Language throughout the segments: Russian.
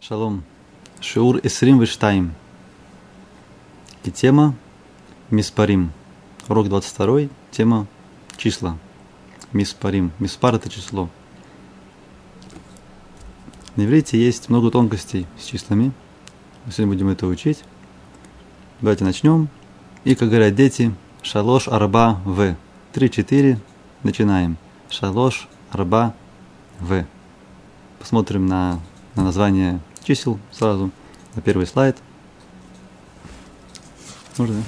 Шалом. Шиур Исрим Виштайм. И тема Миспарим. Урок 22. Тема числа. Миспарим. Миспар – это число. На иврите есть много тонкостей с числами. Мы сегодня будем это учить. Давайте начнем. И, как говорят дети, шалош арба в. Три-четыре. Начинаем. Шалош арба в. Посмотрим на, на название чисел сразу на первый слайд. Можно?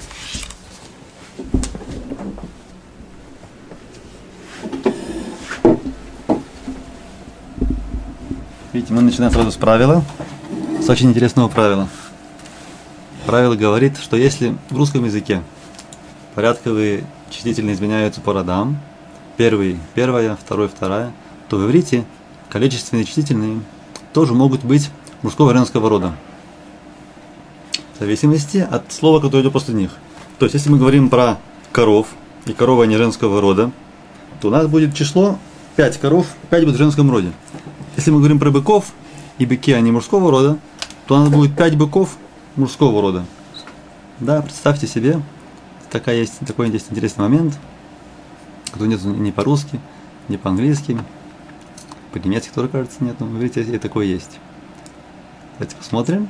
Видите, мы начинаем сразу с правила, с очень интересного правила. Правило говорит, что если в русском языке порядковые числительные изменяются по родам, первый – первая, второй – вторая, то в иврите количественные числительные тоже могут быть мужского женского рода. В зависимости от слова, которое идет после них. То есть, если мы говорим про коров, и корова не женского рода, то у нас будет число 5 коров, 5 будет в женском роде. Если мы говорим про быков, и быки, они мужского рода, то у нас будет 5 быков мужского рода. Да, представьте себе, такая есть, такой есть интересный момент, который нет ни по-русски, ни по-английски, по-немецки тоже, кажется, нет, но видите, и такое есть. Давайте посмотрим.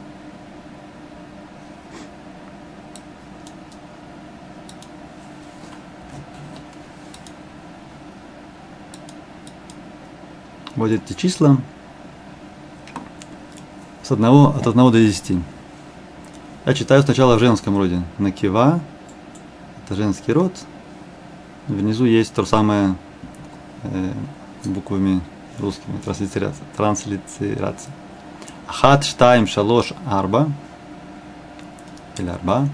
Вот эти числа с одного, от 1 до 10. Я читаю сначала в женском роде. Накива – это женский род. Внизу есть то самое э, буквами русскими, транслитерация. транслитерация. Хат, штайм, шалош, арба. Или арба.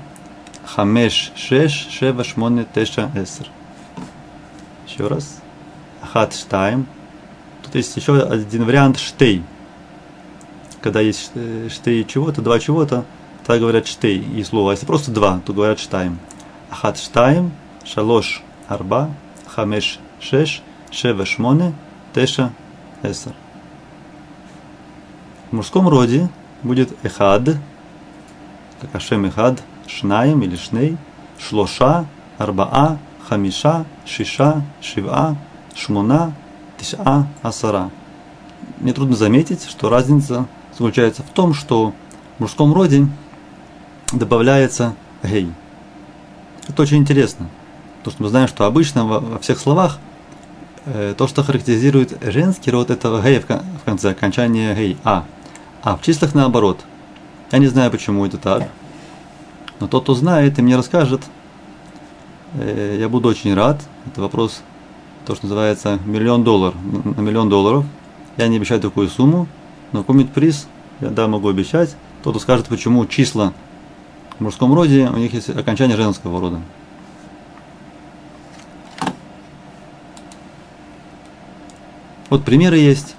Хамеш, шеш, шева, шмоне, теша, эсер. Еще раз. Хат, штайм. Тут есть еще один вариант штей. Когда есть э, штей чего-то, два чего-то, тогда говорят штей и слово. А если просто два, то говорят штайм. Хат, штайм, шалош, арба, хамеш, шеш, шева, шмоне, теша, эсер. В мужском роде будет эхад, как Ашем эхад, шнаем или шней, шлоша, арбаа, хамиша, шиша, шива, шмуна, тиша, асара. Мне трудно заметить, что разница заключается в том, что в мужском роде добавляется гей. Это очень интересно. То, что мы знаем, что обычно во всех словах э, то, что характеризует женский род, это гей в конце, окончания гей, а. А в числах наоборот. Я не знаю, почему это так. Но тот, кто знает и мне расскажет, э, я буду очень рад. Это вопрос, то, что называется миллион долларов. На миллион долларов. Я не обещаю такую сумму, но какой-нибудь приз я да, могу обещать. Тот, кто скажет, почему числа в мужском роде, у них есть окончание женского рода. Вот примеры есть.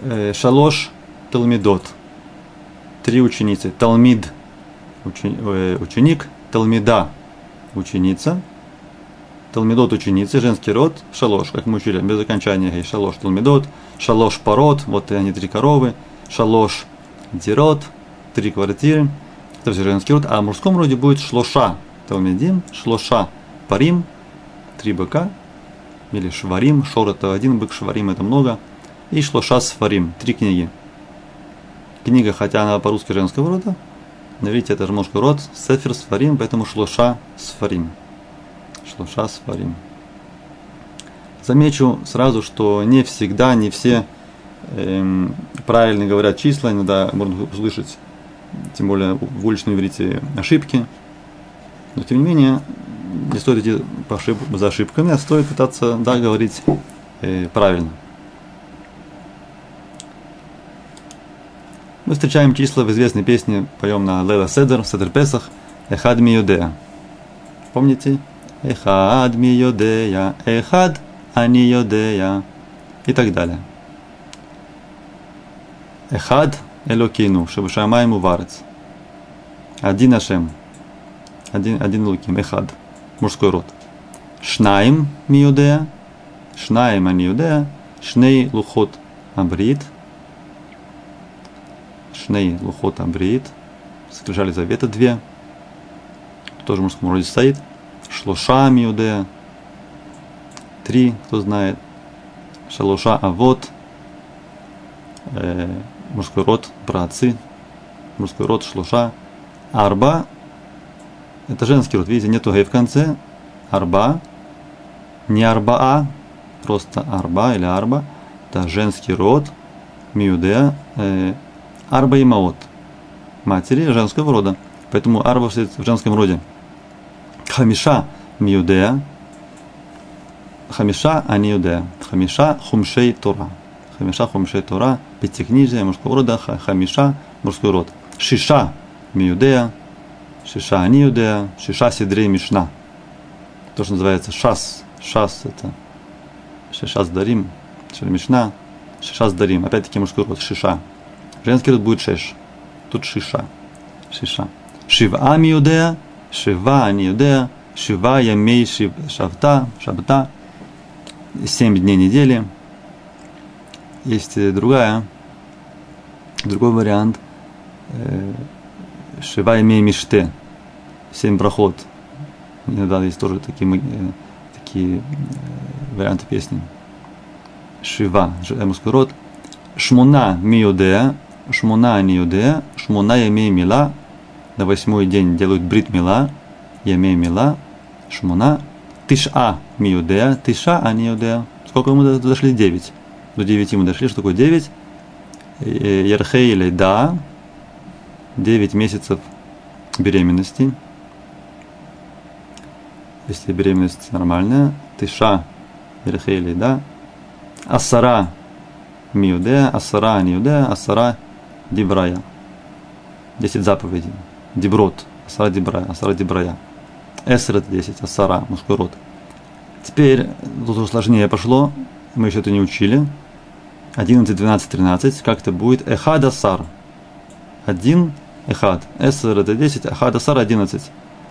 Э, шалош Талмидот. Три ученицы. Талмид э, ученик, Талмида ученица, Талмидот ученицы, женский род, шалош, как мы учили, без окончания шалош Талмидот, шалош пород, вот они три коровы, шалош дирот, три квартиры, это все женский род, а в мужском роде будет шлоша. Талмидим, шлоша парим, три быка, или шварим, шор это один бык, шварим это много, и шлоша сфарим, три книги книга, хотя она по-русски женского рода, но видите, это же мужской род, Сефер Сфарим, поэтому Шлоша Сфарим. Шлоша Сфарим. Замечу сразу, что не всегда, не все эм, правильно говорят числа, иногда можно услышать, тем более в уличном иврите, ошибки. Но тем не менее, не стоит идти по ошиб, за ошибками, а стоит пытаться да, говорить э, правильно. Мы встречаем числа в известной песне, поем на Лела Седер, Седер Песах, Эхад ми юдея. Помните? Эхад ми юдея, Эхад ани юдея. И так далее. Эхад Элокину, Шабашамаем Уварец. Один Ашем. Один, один Луким, Эхад. Мужской род. Шнаим Миюдея. Шнаим Ани Юдея. Шней Лухот Абрит. Шней Лухот Абрит. Скрижали завета две. Тоже в мужском роде стоит. Шлоша Миудея. Три, кто знает. Шалоша Авод. Э, мужской род, братцы. Мужской род Шлоша. Арба. Это женский род. Видите, нету гей в конце. Арба. Не арбаа, просто арба или арба. Это женский род. Миудея. Э, арба и маот. Матери женского рода. Поэтому арба в женском роде. Хамиша миудея. Хамиша аниудея. Хамиша хумшей Тора. Хамиша хумшей Тора. Пятикнижие мужского рода. Хамиша мужской род. Шиша миудея. Шиша аниудея. Шиша сидрей мишна. То, что называется шас. Шас это Шишас Дарим, Мишна, Шишас Дарим, опять-таки мужской род, Шиша. Женский род будет Шеш. Тут Шиша. Шиша. Шива Миудея, Шива Аниудея, Шива Ямей Шив Шавта, Шабта. Семь дней недели. Есть другая, другой вариант. Э, Шива Ямей Миште. Семь проход. Иногда есть тоже такие, э, такие э, варианты песни. Шива, мужской род. Шмуна миудея, шмуна ниудея, шмуна ямей мила. На восьмой день делают брит мила, ямей мила, шмуна. Тиша миудея, тиша аниудея. Сколько мы дошли? Девять. До девяти мы дошли. Что такое девять? Ярхей или да. Девять месяцев беременности. Если беременность нормальная. Тиша Ерхели, да? Асара Миудея, Асара Ниудея, Асара Дибрая. Десять заповедей. Диброд, Асара Дибрая, Асара Дибрая. Эсер это десять, Асара, мужской род. Теперь тут уже сложнее пошло, мы еще это не учили. 11, 12, 13, как это будет? Эхад Асар. Один Эхад. Эсер это 10, Эхад Асар 11.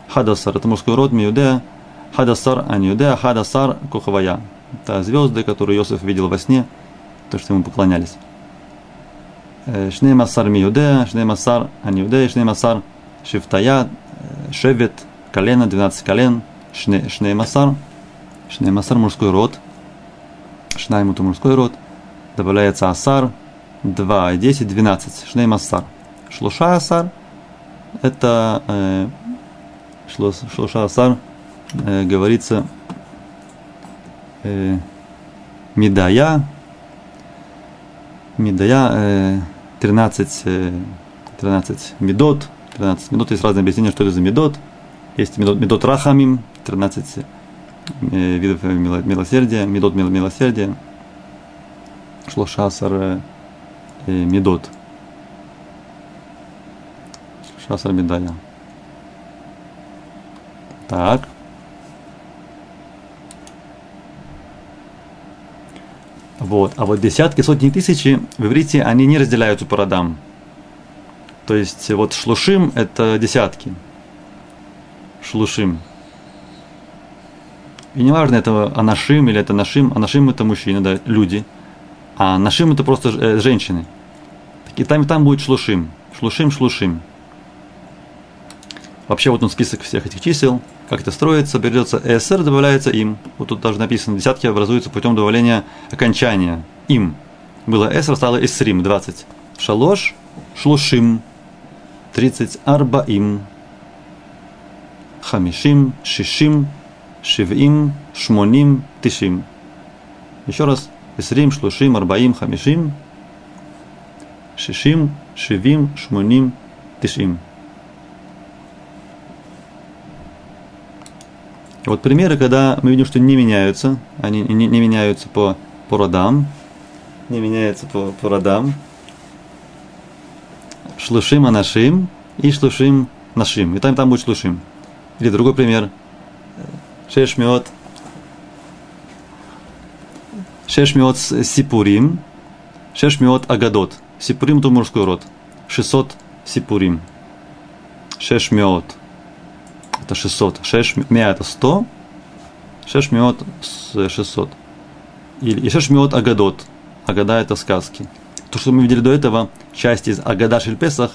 Хадасар это мужской род, Миудея, Хадасар Аньюдея, Хадасар Кухавая это звезды, которые Иосиф видел во сне, то, что ему поклонялись. Шней Масар Миюде, Шней Масар Аниуде, Шней Масар Шифтая, Шевет, колено, 12 колен, Шней Масар, Шней Масар мужской род, Шнаймут мужской род, добавляется Асар, 2, 10, 12, Шней Масар. Шлуша Асар, это э, Шлуша Асар, э, говорится э, Медая, Медая, э, 13, э, 13 медот, 13 медот, есть разные объяснения, что это за медот. Есть медот, медот рахамим, 13 э, видов милосердия, медот милосердия, шлошасар э, медот. Шасар медая. Так. Вот. А вот десятки, сотни тысячи в иврите, они не разделяются по родам. То есть вот шлушим – это десятки. Шлушим. И неважно, это анашим или это нашим. Анашим – это мужчины, да, люди. А нашим – это просто э, женщины. И там, и там будет шлушим. Шлушим, шлушим. Вообще вот он список всех этих чисел – как это строится, берется эсер, добавляется им. Вот тут даже написано, десятки образуются путем добавления окончания им. Было эсер, стало эсрим, 20. Шалош, шлушим, 30. Арбаим, хамишим, шишим, шивим, шмоним, тишим. Еще раз. Эсрим, шлушим, арбаим, хамишим, шишим, шивим, шмоним, тишим. Вот примеры, когда мы видим, что не меняются, они не, не меняются по, по родам, не меняются по, по родам. Шлушим анашим и шлушим нашим. И там, там будет шлушим. Или другой пример. Шешмиот. Шешмиот сипурим. Шешмиот агадот. Сипурим это мужской род. 600 сипурим. Шешмиот это 600. Шеш мя это 100. Шеш миот 600. И, и шеш миот агадот. Агада это сказки. то, что мы видели до этого, часть из Агада Шельпесах,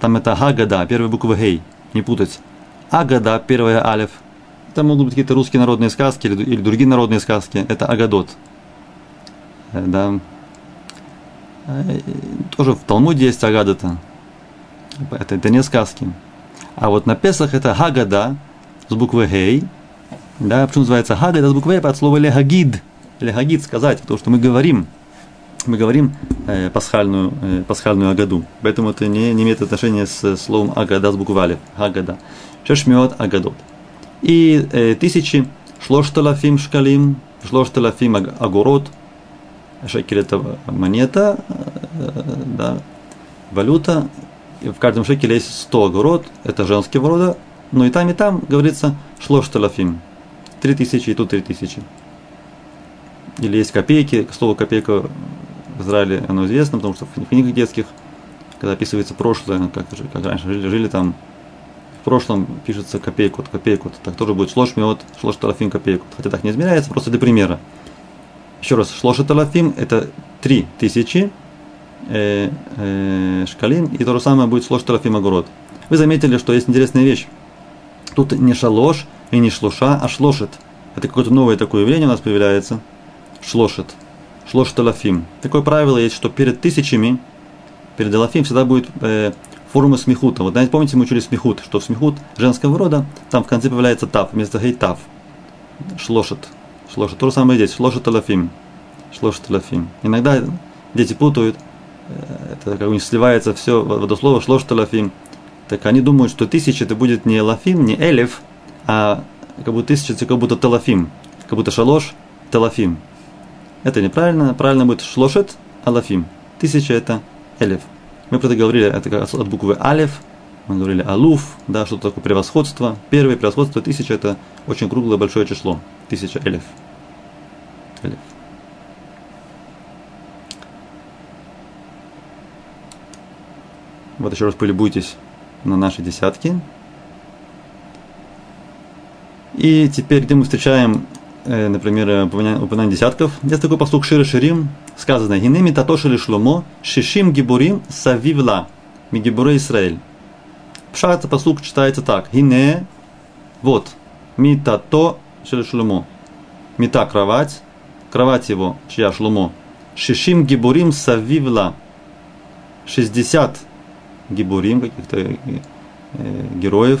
там это Хагада, первая буква Гей, не путать. Агада, первая Алиф. Это могут быть какие-то русские народные сказки или, или другие народные сказки. Это Агадот. Э, да. Э, тоже в Талмуде есть Агадата. Это, это не сказки. А вот на Песах это Хагада с буквой Гей. Да, почему называется Хагада с буквой Гей? От слова Лехагид. Лехагид сказать, потому что мы говорим – мы говорим э, пасхальную, э, пасхальную агаду. Поэтому это не, не имеет отношения с словом агада с буквой алиф. Агада. Шешмиот агадот. И э, тысячи шлошталафим шкалим, шлошталафим агурот. Шекель это монета, э, да, валюта. В каждом шекеле есть 100 агурот, это женского рода. Но и там, и там говорится шлошталафим. Три тысячи и тут три тысячи. Или есть копейки, слово копейка в Израиле оно известно, потому что в книгах детских, когда описывается прошлое, как, как раньше жили, жили там, в прошлом пишется копейку, копейку, так тоже будет шлош миот, шлош тарафим копейку. Хотя так не измеряется, просто для примера. Еще раз, шлош тарафим это три тысячи э, э, шкалин, и то же самое будет шлош тарафим огород. Вы заметили, что есть интересная вещь. Тут не шалош и не шлуша, а шлошет. Это какое-то новое такое явление у нас появляется. Шлошет шлош талафим. Такое правило есть, что перед тысячами, перед алафим всегда будет э, форма смехута. Вот знаете, помните, мы учили смехут, что смехут женского рода, там в конце появляется тав, вместо гей тав. Шлошет. Шлошет. То же самое здесь. Шлошет талафим. Шлошет талафим. Иногда дети путают, это как у них сливается все в одно слово шлош талафим. Так они думают, что тысяча это будет не лафим, не элев, а как будто тысяча это как будто талафим, как будто шалош талафим. Это неправильно. Правильно будет шлошет алафим. Тысяча это элев. Мы про это говорили это от буквы алев. Мы говорили алуф, да, что такое превосходство. Первое превосходство тысяча это очень круглое большое число. Тысяча элев. элев. Вот еще раз полюбуйтесь на наши десятки. И теперь, где мы встречаем Э, например, упоминание десятков. Есть такой послуг Шира Ширим, сказано, «Гинеми татошили шломо, шишим гибурим савивла, мигибуре Исраэль». Пшат послуг читается так, «Гине, вот, митато шили шломо». Мита – кровать, кровать его, чья шломо. Шишим гибурим савивла. 60 гибурим, каких-то э, героев,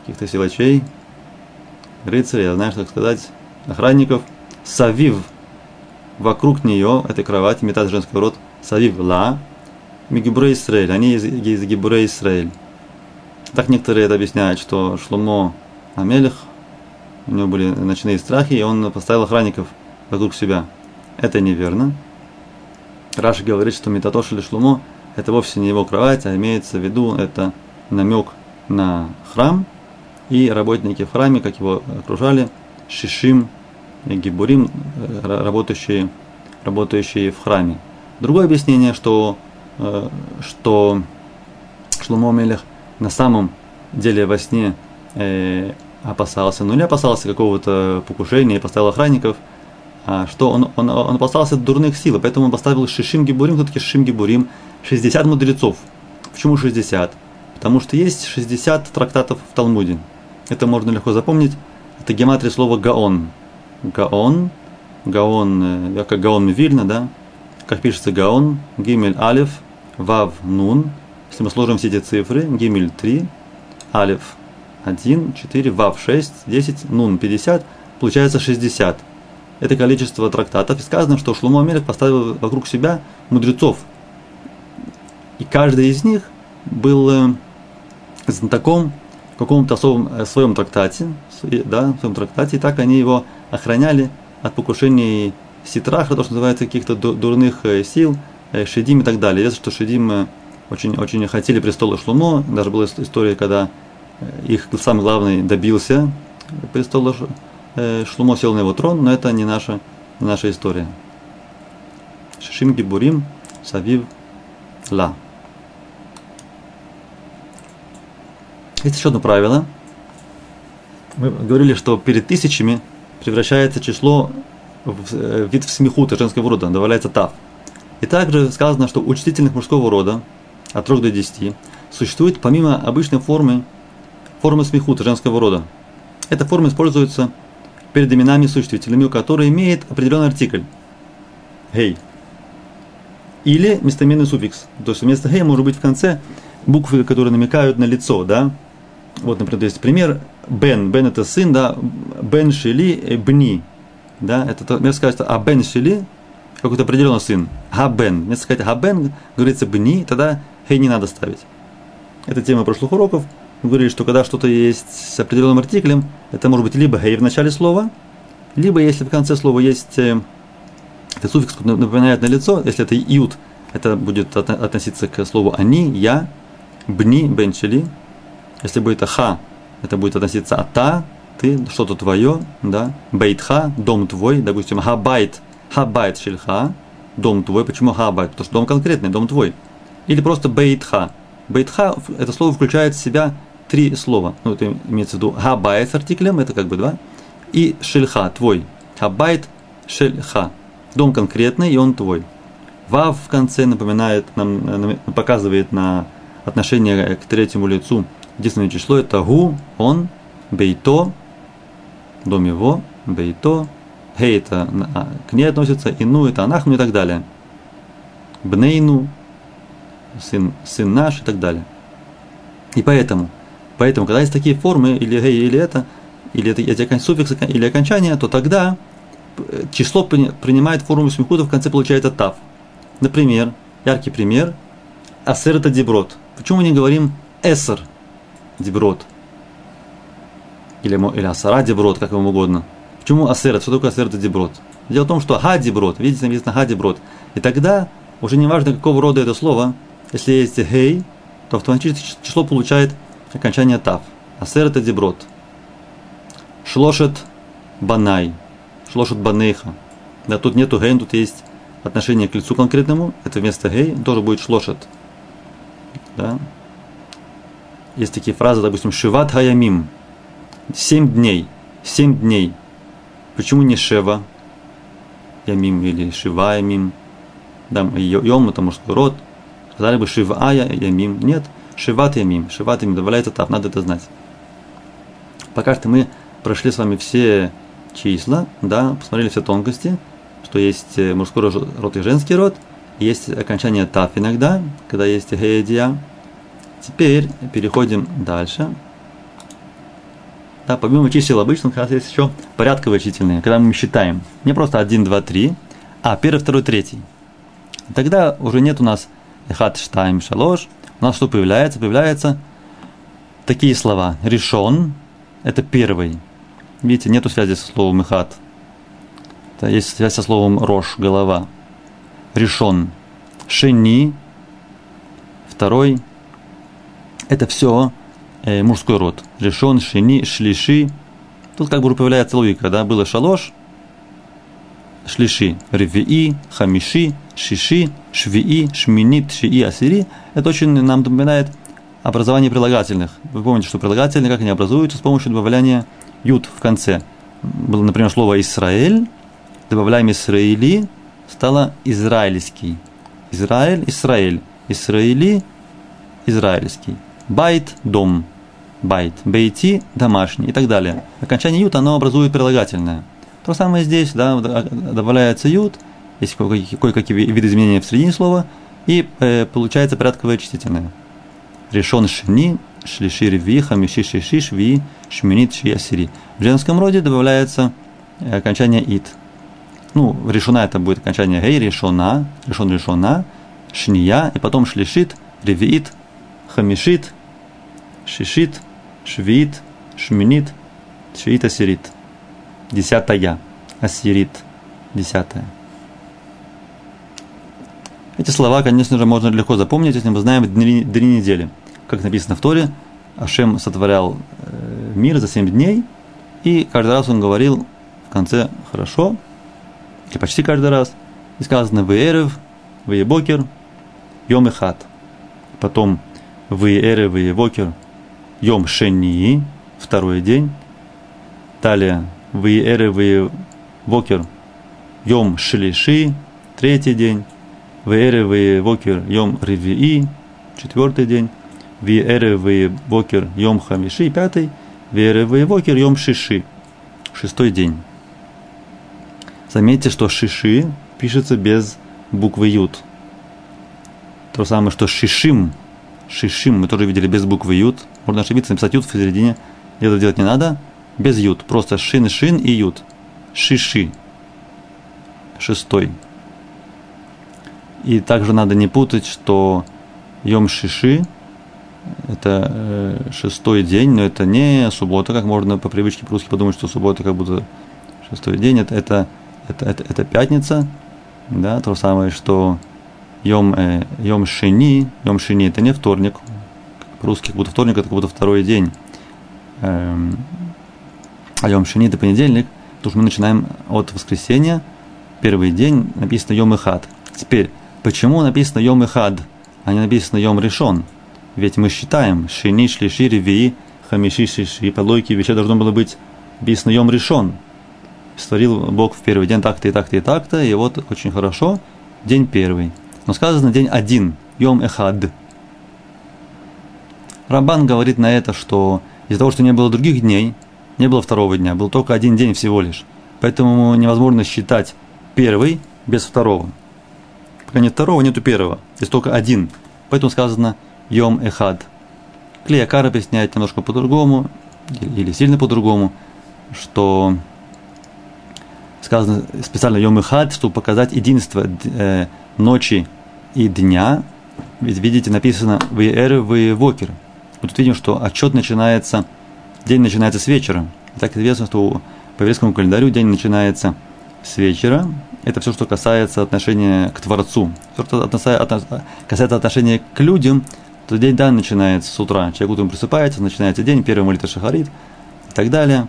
каких-то силачей – рыцарей, я знаю, как сказать, охранников, савив вокруг нее, этой кровати, метат женский род, савив ла, мигибурей Исраэль, они из, из Гибурей Исраэль. Так некоторые это объясняют, что Шломо Амелих, у него были ночные страхи, и он поставил охранников вокруг себя. Это неверно. Раша говорит, что Метатош или Шломо это вовсе не его кровать, а имеется в виду это намек на храм – и работники в храме, как его окружали, Шишим, Гибурим, э, работающие, работающие в храме. Другое объяснение, что, э, что Шломо Мелех на самом деле во сне э, опасался, но не опасался какого-то покушения и поставил охранников, что он, он, он опасался дурных сил, поэтому он поставил Шишим Гибурим, кто такие Шишим Гибурим? 60 мудрецов. Почему 60? Потому что есть 60 трактатов в Талмуде. Это можно легко запомнить. Это гематрия слова гаон. Гаон. Гаон, э, как гаон Вильна, да? Как пишется гаон, гимель алиф, вав нун. Если мы сложим все эти цифры, гимель 3, алиф 1, 4, вав 6, 10, нун 50, получается 60. Это количество трактатов. И сказано, что Шлумо Амелек поставил вокруг себя мудрецов. И каждый из них был э, знатоком в каком-то особом э, своем трактате, да, в своем трактате, и так они его охраняли от покушений ситраха, то, что называется, каких-то дурных э, сил, шедим и так далее. Известно, что шедим очень, очень хотели престола Шлумо, даже была история, когда их самый главный добился престола сел на его трон, но это не наша, не наша история. Шишим Гибурим Савив Ла. Есть еще одно правило. Мы говорили, что перед тысячами превращается число в э, вид в смехута женского рода, добавляется тав. И также сказано, что у числительных мужского рода от 3 до 10 существует помимо обычной формы, формы смехута женского рода. Эта форма используется перед именами существительными, у которой имеет определенный артикль. Гей. Или местоименный суффикс. То есть вместо гей может быть в конце буквы, которые намекают на лицо, да? Вот, например, есть пример. Бен. Бен это сын, да? Бен Шили Бни. Да? Это вместо сказать, а Бен Шили какой-то определенный сын. Хабен. Вместо сказать Хабен, говорится Бни, тогда хей не надо ставить. Это тема прошлых уроков. Говорили, что когда что-то есть с определенным артиклем, это может быть либо хей в начале слова, либо если в конце слова есть э, этот суффикс напоминает на лицо, если это ют, это будет относиться к слову они, я, בני, בן שלי. Если будет ха, это будет относиться אתה, ты, что-то твое, да, ביתך, дом твой, допустим, הבית, הבית שלך, дом твой. Почему הבית? Потому что дом конкретный, дом твой. Или просто ביתך. ביתך, это слово включает в себя три слова. Ну, это имеется в виду הבית с артиклем, это как бы два. И שלך, твой. הבית שלך. Дом конкретный, и он твой. Вав в конце напоминает, нам, показывает на отношение к третьему лицу. Единственное число это гу, он, бейто, дом его, бейто, хей это а, к ней относится, ину это анахну и так далее. Бнейну, сын, сын наш и так далее. И поэтому, поэтому, когда есть такие формы, или гей, или это, или это, эти суффиксы, или окончания, то тогда э, число принимает форму смехуда, в конце получается тав. Например, яркий пример, асер это деброд. Почему мы не говорим эсер деброд? Или, или асара деброд, как вам угодно. Почему асер? Что такое асер это деброд? Дело в том, что ха деброд, видите, написано ха деброд. И тогда уже не важно, какого рода это слово, если есть гей, то автоматически число получает окончание тав. Асер это деброд. Шлошет банай. Шлошет банейха. Да, тут нету гей, тут есть отношение к лицу конкретному. Это вместо гей тоже будет шлошет. Да? Есть такие фразы, допустим, шиват хаямим. Семь дней. Семь дней. Почему не шева ямим или шива ямим? Да, йом это мужской род – Сказали бы Шивая Ямим. Нет, Шиват Ямим. Шиват Ямим добавляется тав, надо это знать. Пока что мы прошли с вами все числа, да, посмотрели все тонкости, что есть э, мужской род и женский род, есть окончание тав иногда, когда есть геядия. Теперь переходим дальше. Да, помимо чисел обычных, у нас есть еще порядковые численные, когда мы считаем. Не просто 1, 2, 3, а первый, второй, третий. Тогда уже нет у нас Эхат Штайм Шалош, у нас что появляется? Появляются такие слова. Решен – это первый. Видите, нету связи со словом Эхат. Это есть связь со словом Рош – голова. Решен. Шени – второй. Это все э, мужской род. Решен, шени, шлиши. Тут как бы появляется логика, да? Было шалош, шлиши, ревии, хамиши, шиши, швии, шминит, шии, асири. Это очень нам напоминает образование прилагательных. Вы помните, что прилагательные, как они образуются, с помощью добавления ют в конце. Было, например, слово «Израиль», добавляем «Израили», стало «израильский». Израиль, Израиль. Израили, израильский. Байт – дом. Байт. Бейти – домашний и так далее. Окончание ют, оно образует прилагательное. То самое здесь, да, добавляется ют, есть кое-какие виды изменения в середине слова, и э, получается порядковое чтительное. Решен шни, шлиши рви, хамиши шиши, шви, шминит, ши, асири. В женском роде добавляется э, окончание ит. Ну, решена это будет окончание гей, решена, решен решена, шния, и потом шлишит, ревиит, хамишит, шишит, швиит, шминит, шиит, асирит десятая, ассирит, десятая. Эти слова, конечно же, можно легко запомнить, если мы знаем дни, дни недели. Как написано в Торе, Ашем сотворял э, мир за семь дней, и каждый раз он говорил в конце «хорошо», или почти каждый раз, и сказано «Веерев», «Веебокер», «Йом и хат». Потом «Веерев», «Веебокер», «Йом шении», второй день. Далее вы вокер, йом шлиши, третий день, Веэревы вокер йом ревии, четвертый день. Веэревы вокер йом хамиши, пятый. Веэревы вокер йом шиши, шестой день. Заметьте, что шиши пишется без буквы ют. То же самое, что шишим, шишим, мы тоже видели без буквы ют. Можно ошибиться, написать ют в середине. Это делать не надо. Без ют. Просто шин, шин и ют. Шиши. Шестой. И также надо не путать, что Йом Шиши – это э, шестой день, но это не суббота, как можно по привычке по-русски подумать, что суббота как будто шестой день. Это, это, это, это, это пятница, да, то же самое, что Йом, э, Йом Шини, Йом Шини – это не вторник, по-русски как будто вторник – это как будто второй день. Эм, а Йом Шини – это понедельник, потому что мы начинаем от воскресенья, первый день написано Йом Ихат. Теперь, Почему написано Йом Ихад, а не написано Йом Решон? Ведь мы считаем, Шини, Шлиши, Ревии, Хамиши, Шиши, по логике вещей должно было быть написано Йом Решон. Створил Бог в первый день так-то и так-то и так-то, и вот очень хорошо, день первый. Но сказано день один, Йом Эхад. Рамбан говорит на это, что из-за того, что не было других дней, не было второго дня, был только один день всего лишь. Поэтому невозможно считать первый без второго. Пока нет второго, нету первого. Есть только один. Поэтому сказано Йом Эхад. Клеякар объясняет немножко по-другому, или сильно по-другому, что сказано специально Йом Эхад, чтобы показать единство э, ночи и дня. Ведь видите, написано «Веэр вокер». Мы тут видим, что отчет начинается, день начинается с вечера. Так известно, что по еврейскому календарю день начинается с вечера, это все, что касается отношения к Творцу. Все, что касается отношения к людям, то день да начинается с утра. Человек утром просыпается, начинается день, первый молитва шахарит и так далее.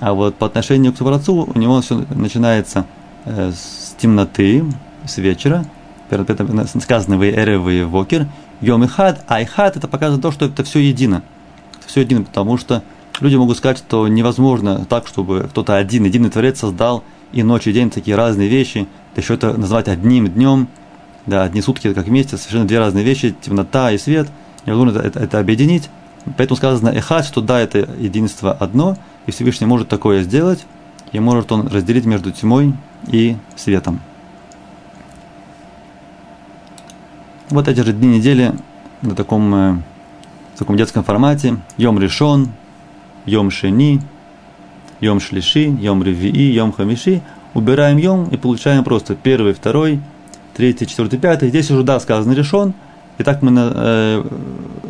А вот по отношению к Творцу у него все начинается э, с темноты, с вечера. Сказано вы эревы вокер, йом и хад, а и хад это показывает то, что это все едино. Это все едино, потому что люди могут сказать, что невозможно так, чтобы кто-то один, единый Творец создал и ночь, и день такие разные вещи, да еще это назвать одним днем, да, одни сутки как вместе, совершенно две разные вещи, темнота и свет, невозможно это, это, это объединить. Поэтому сказано эхад, что да, это единство одно, и Всевышний может такое сделать, и может он разделить между тьмой и светом. Вот эти же дни недели на таком, э, в таком детском формате. Йом решен, Йом шени, Йом Шлиши, Йом Ревии, Йом Хамиши, убираем Йом и получаем просто первый, второй, третий, четвертый, пятый. Здесь уже, да, сказано решен. И так мы э,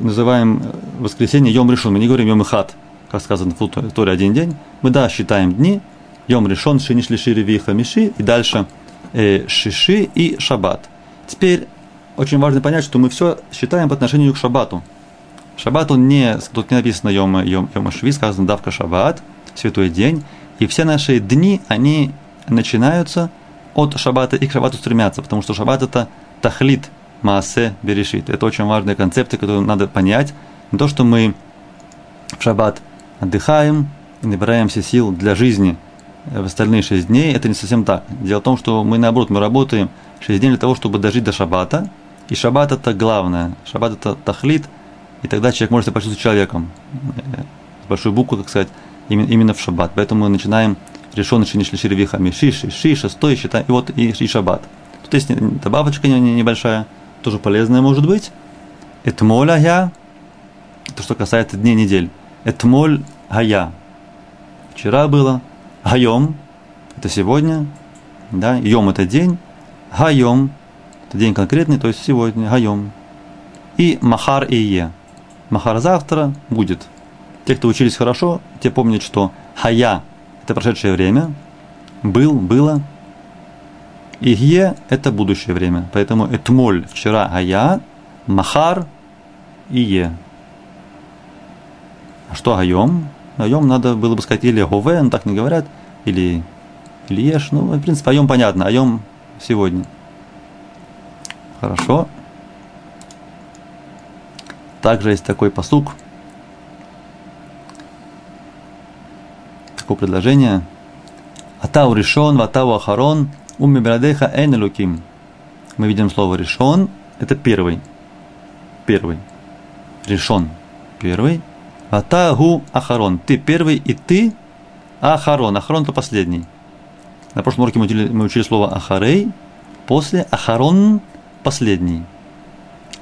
называем воскресенье Йом решен. Мы не говорим Йом Ихат, как сказано в Торе один день. Мы, да, считаем дни. Йом решен, Шини Шлиши, Ревии, Хамиши. И дальше э, Шиши и Шаббат. Теперь очень важно понять, что мы все считаем по отношению к Шаббату. Шаббат, он не, тут не написано Йом, Йом, Йом Шви, сказано Давка Шаббат – святой день, и все наши дни, они начинаются от шаббата и к шаббату стремятся, потому что шаббат это тахлит, маасе, берешит. Это очень важные концепты, которые надо понять. Не то, что мы в шаббат отдыхаем набираемся сил для жизни в остальные шесть дней, это не совсем так. Дело в том, что мы наоборот, мы работаем шесть дней для того, чтобы дожить до шаббата, и шаббат это главное. Шаббат это тахлит, и тогда человек может себя почувствовать человеком. С большой буквы, как сказать, именно, именно в шаббат. Поэтому мы начинаем решен шини шлиши ревихами ши, шестой, считаем, и вот и, и шаббат. Тут есть добавочка небольшая, тоже полезная может быть. Этмоля я, то, что касается дней недель. Этмоль гая. Вчера было. Гайом, это сегодня. Да, йом это день. Гайом, это день конкретный, то есть сегодня. Гайом. И махар и е. Махар завтра будет. Те, кто учились хорошо, те помнят, что хая – это прошедшее время, был, было, и гье – это будущее время. Поэтому этмоль – вчера гая, махар и е. А что гайом? Гайом надо было бы сказать или гове, но так не говорят, или, или ешь. Ну, в принципе, айом понятно, айом сегодня. Хорошо. Также есть такой посук – такого предложения. Атау решен, ватау ахарон, умми брадеха эн луким. мы видим слово решен, это первый. Первый. Решен. Первый. Атагу ахарон. Ты первый и ты ахарон. Ахарон это последний. На прошлом уроке мы учили, мы учили слово ахарей. После ахарон последний.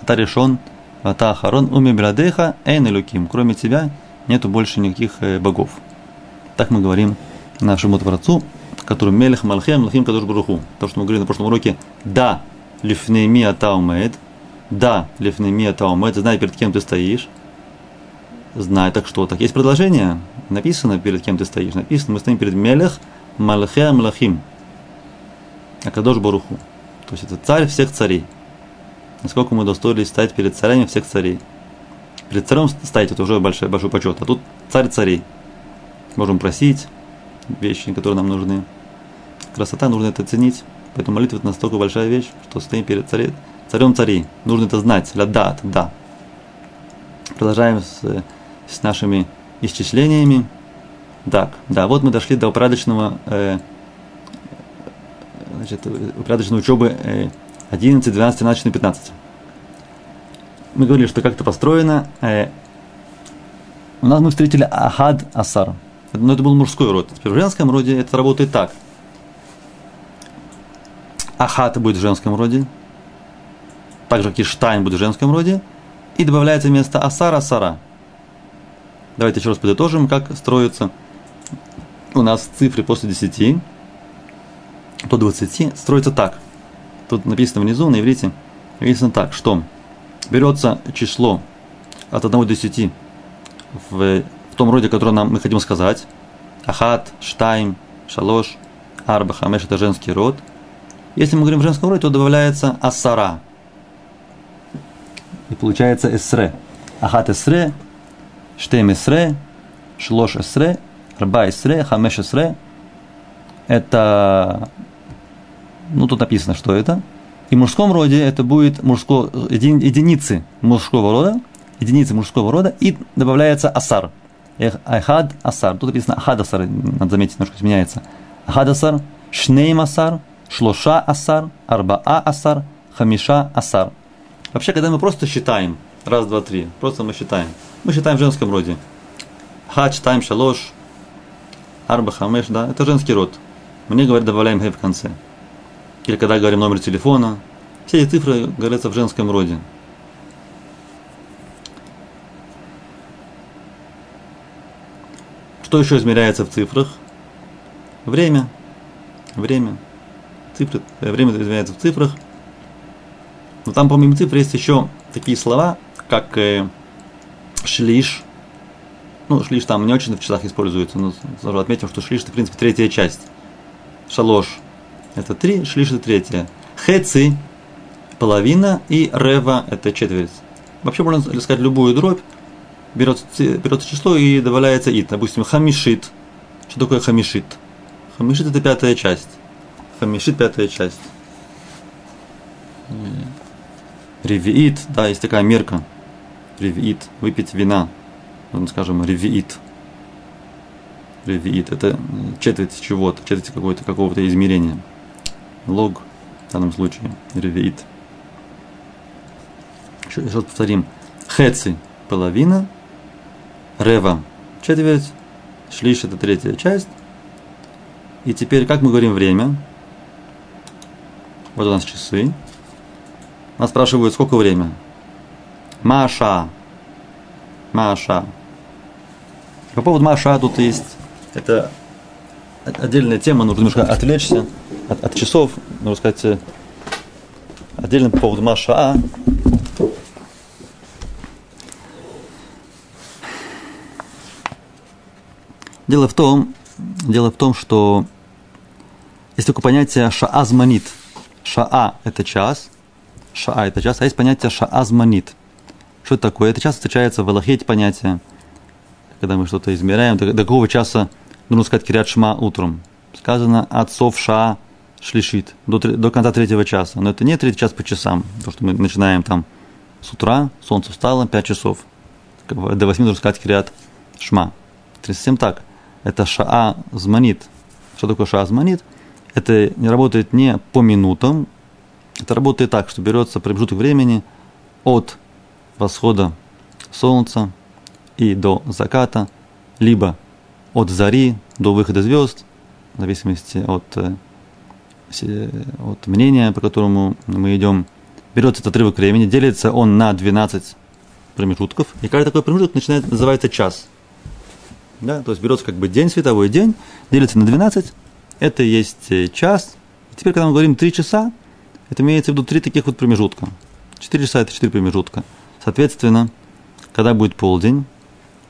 Ата решен. Ата ахарон. Уми брадеха эйн луким. Кроме тебя нету больше никаких э, богов. Так мы говорим нашему Творцу, который Мелех Малхем, Малхим Кадуш Баруху. То, что мы говорили на прошлом уроке, да, лифнейми атаумед, да, лифнейми атаумед, знай, перед кем ты стоишь, знай, так что, так есть предложение, написано, перед кем ты стоишь, написано, мы стоим перед Мелех Малхе Малахим, Акадош Баруху. То есть это царь всех царей. Насколько мы достоились стать перед царями всех царей. Перед царем стоять это уже большой, большой почет. А тут царь царей. Можем просить вещи, которые нам нужны. Красота, нужно это ценить. Поэтому молитва это настолько большая вещь, что стоим перед царей, царем царей. Нужно это знать. Лядат, да. Продолжаем с, с нашими исчислениями. Так, да, вот мы дошли до упорядоченного, э, значит, упорядоченной учебы э, 11, 12, 13, 14, 15. Мы говорили, что как-то построено. Э, у нас мы встретили Ахад Асар. Но это был мужской род. Теперь в женском роде это работает так. Ахат будет в женском роде. Так же, как и Штайн будет в женском роде. И добавляется вместо Асара Сара. Давайте еще раз подытожим, как строятся у нас цифры после 10 до 20 строится так. Тут написано внизу на иврите, написано так, что берется число от 1 до 10 в том роде, который нам мы хотим сказать. Ахат, Штайм, Шалош, Арба, Хамеш – это женский род. Если мы говорим в женском роде, то добавляется Асара. И получается Эсре. Ахат Эсре, Штейм Эсре, Шлош Эсре, Арба Эсре, Хамеш Эсре. Это, ну тут написано, что это. И в мужском роде это будет мужско, единицы мужского рода, единицы мужского рода, и добавляется асар – Ахад Асар. Тут написано Ахад Асар, надо заметить, немножко изменяется. Ахад Асар, Шнейм Асар, Шлоша Асар, Арбаа Асар, Хамиша Асар. Вообще, когда мы просто считаем, раз, два, три, просто мы считаем. Мы считаем в женском роде. Хад, считаем шалош, арба, хамеш, да, это женский род. Мне говорят, добавляем хэ в конце. Или когда говорим номер телефона. Все эти цифры говорятся в женском роде. Что еще измеряется в цифрах? Время. Время. Цифры. Э, время измеряется в цифрах. Но там помимо цифр есть еще такие слова, как э, шлиш. Ну, шлиш там не очень в числах используется, но сразу отметим, что шлиш это, в принципе, третья часть. Шалош – это три, шлиш – это третья. Хеци – половина, и рева – это четверть. Вообще можно сказать любую дробь, берется, берется число и добавляется ит. Допустим, хамишит. Что такое хамишит? Хамишит это пятая часть. Хамишит пятая часть. Ревиит, да, есть такая мерка. Ревиит, выпить вина. Ну, скажем, ревиит. Ревиит, это четверть чего-то, четверть какого-то какого-то измерения. Лог в данном случае, ревиит. Еще раз повторим. Хеци – половина, Рева – четверть, шлиш – это третья часть. И теперь, как мы говорим время? Вот у нас часы. Нас спрашивают, сколько время? Маша. Маша. По поводу Маша тут есть, это отдельная тема, нужно немножко отвлечься от, от часов, можно сказать, э, отдельно по поводу Маша. Дело в том, дело в том, что есть такое понятие шаазманит. Шаа – это час, шаа – это час, а есть понятие шаазманит. Что это такое? Это часто встречается в Аллахе эти понятия, когда мы что-то измеряем, до, до какого часа нужно сказать кирят шма утром. Сказано отцов ша шлишит, до, до конца третьего часа. Но это не третий час по часам, то, что мы начинаем там с утра, солнце встало, 5 часов. До 8 нужно сказать кирят шма. Это совсем так это шаа зманит. Что такое шаа зманит? Это не работает не по минутам, Это работает так, что берется промежуток времени от восхода солнца и до заката, либо от зари до выхода звезд, в зависимости от, э, от мнения, по которому мы идем. Берется этот отрывок времени, делится он на 12 промежутков, и каждый такой промежуток начинает, называется час. Да? То есть берется как бы день, световой день, делится на 12, это есть э, час. Теперь, когда мы говорим 3 часа, это имеется в виду три таких вот промежутка. 4 часа – это 4 промежутка. Соответственно, когда будет полдень,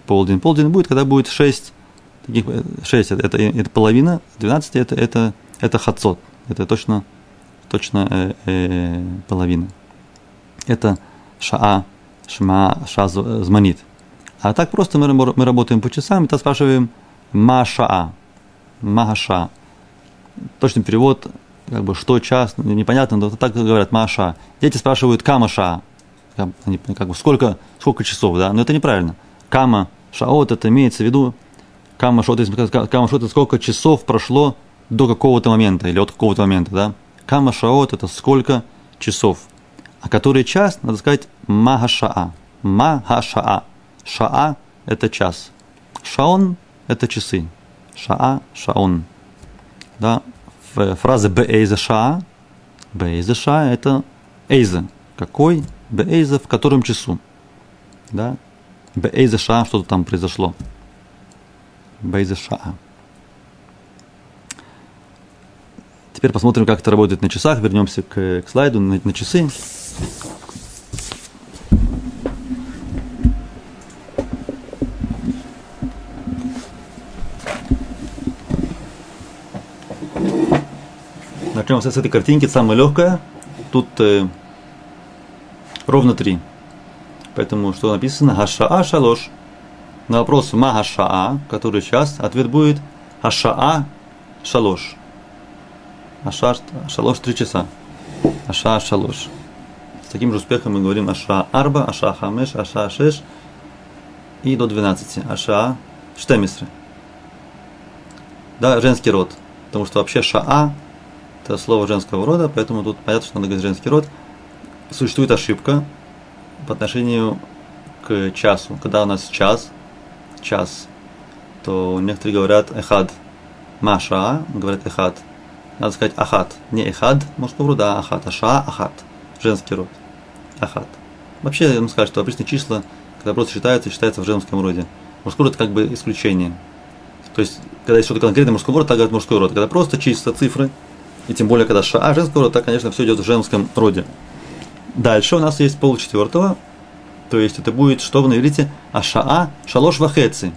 полдень, полдень будет, когда будет 6, таких, 6 это, это, это половина, 12 это, это, это хацот, это точно, точно э, э, половина. Это шаа, шма, ша зманит. А так просто мы, мы работаем по часам, и то спрашиваем машаа, магаша. Точный перевод, как бы, что час, непонятно, но так говорят, маша. Дети спрашивают камаша, как бы, сколько, сколько часов, да, но это неправильно. Кама, шаот, это имеется в виду, кама, шаот, кама, шаот, это сколько часов прошло до какого-то момента, или от какого-то момента, да. Кама, шаот, это сколько часов. А который час, надо сказать, магашаа, магашаа. Шаа – это час. Шаон – это часы. Шаа, шаон. Да, фраза бейза шаа, бейза шаа – это эйза. Какой? Бейза в котором часу. Да, бейза шаа, что-то там произошло. Бейза шаа. Теперь посмотрим, как это работает на часах. Вернемся к, к слайду на, на часы. Начнем с этой картинки, самая легкая. Тут э, ровно три. Поэтому что написано? Хашаа шалош. На вопрос ма хашаа, который сейчас, ответ будет хашаа шалош. Аша шалош три часа. Аша шалош. С таким же успехом мы говорим аша арба, аша хамеш, аша шеш и до 12. Аша штемисры. Да, женский род. Потому что вообще шаа это слово женского рода, поэтому тут понятно, что надо говорить женский род. Существует ошибка по отношению к часу. Когда у нас час, час, то некоторые говорят эхад. Маша говорят эхад. Надо сказать ахат. Не эхад мужского рода, а ахат. Аша ахат. Женский род. Ахат. Вообще, я вам скажу, что обычные числа, когда просто считаются, считаются в женском роде. Мужской род как бы исключение. То есть, когда есть что-то конкретное мужской род, так говорят мужской род. Когда просто числа, цифры, и тем более, когда ша женского рода, так, конечно, все идет в женском роде. Дальше у нас есть полчетвертого, то есть это будет, что вы наверите, а шаа шалош вахеци.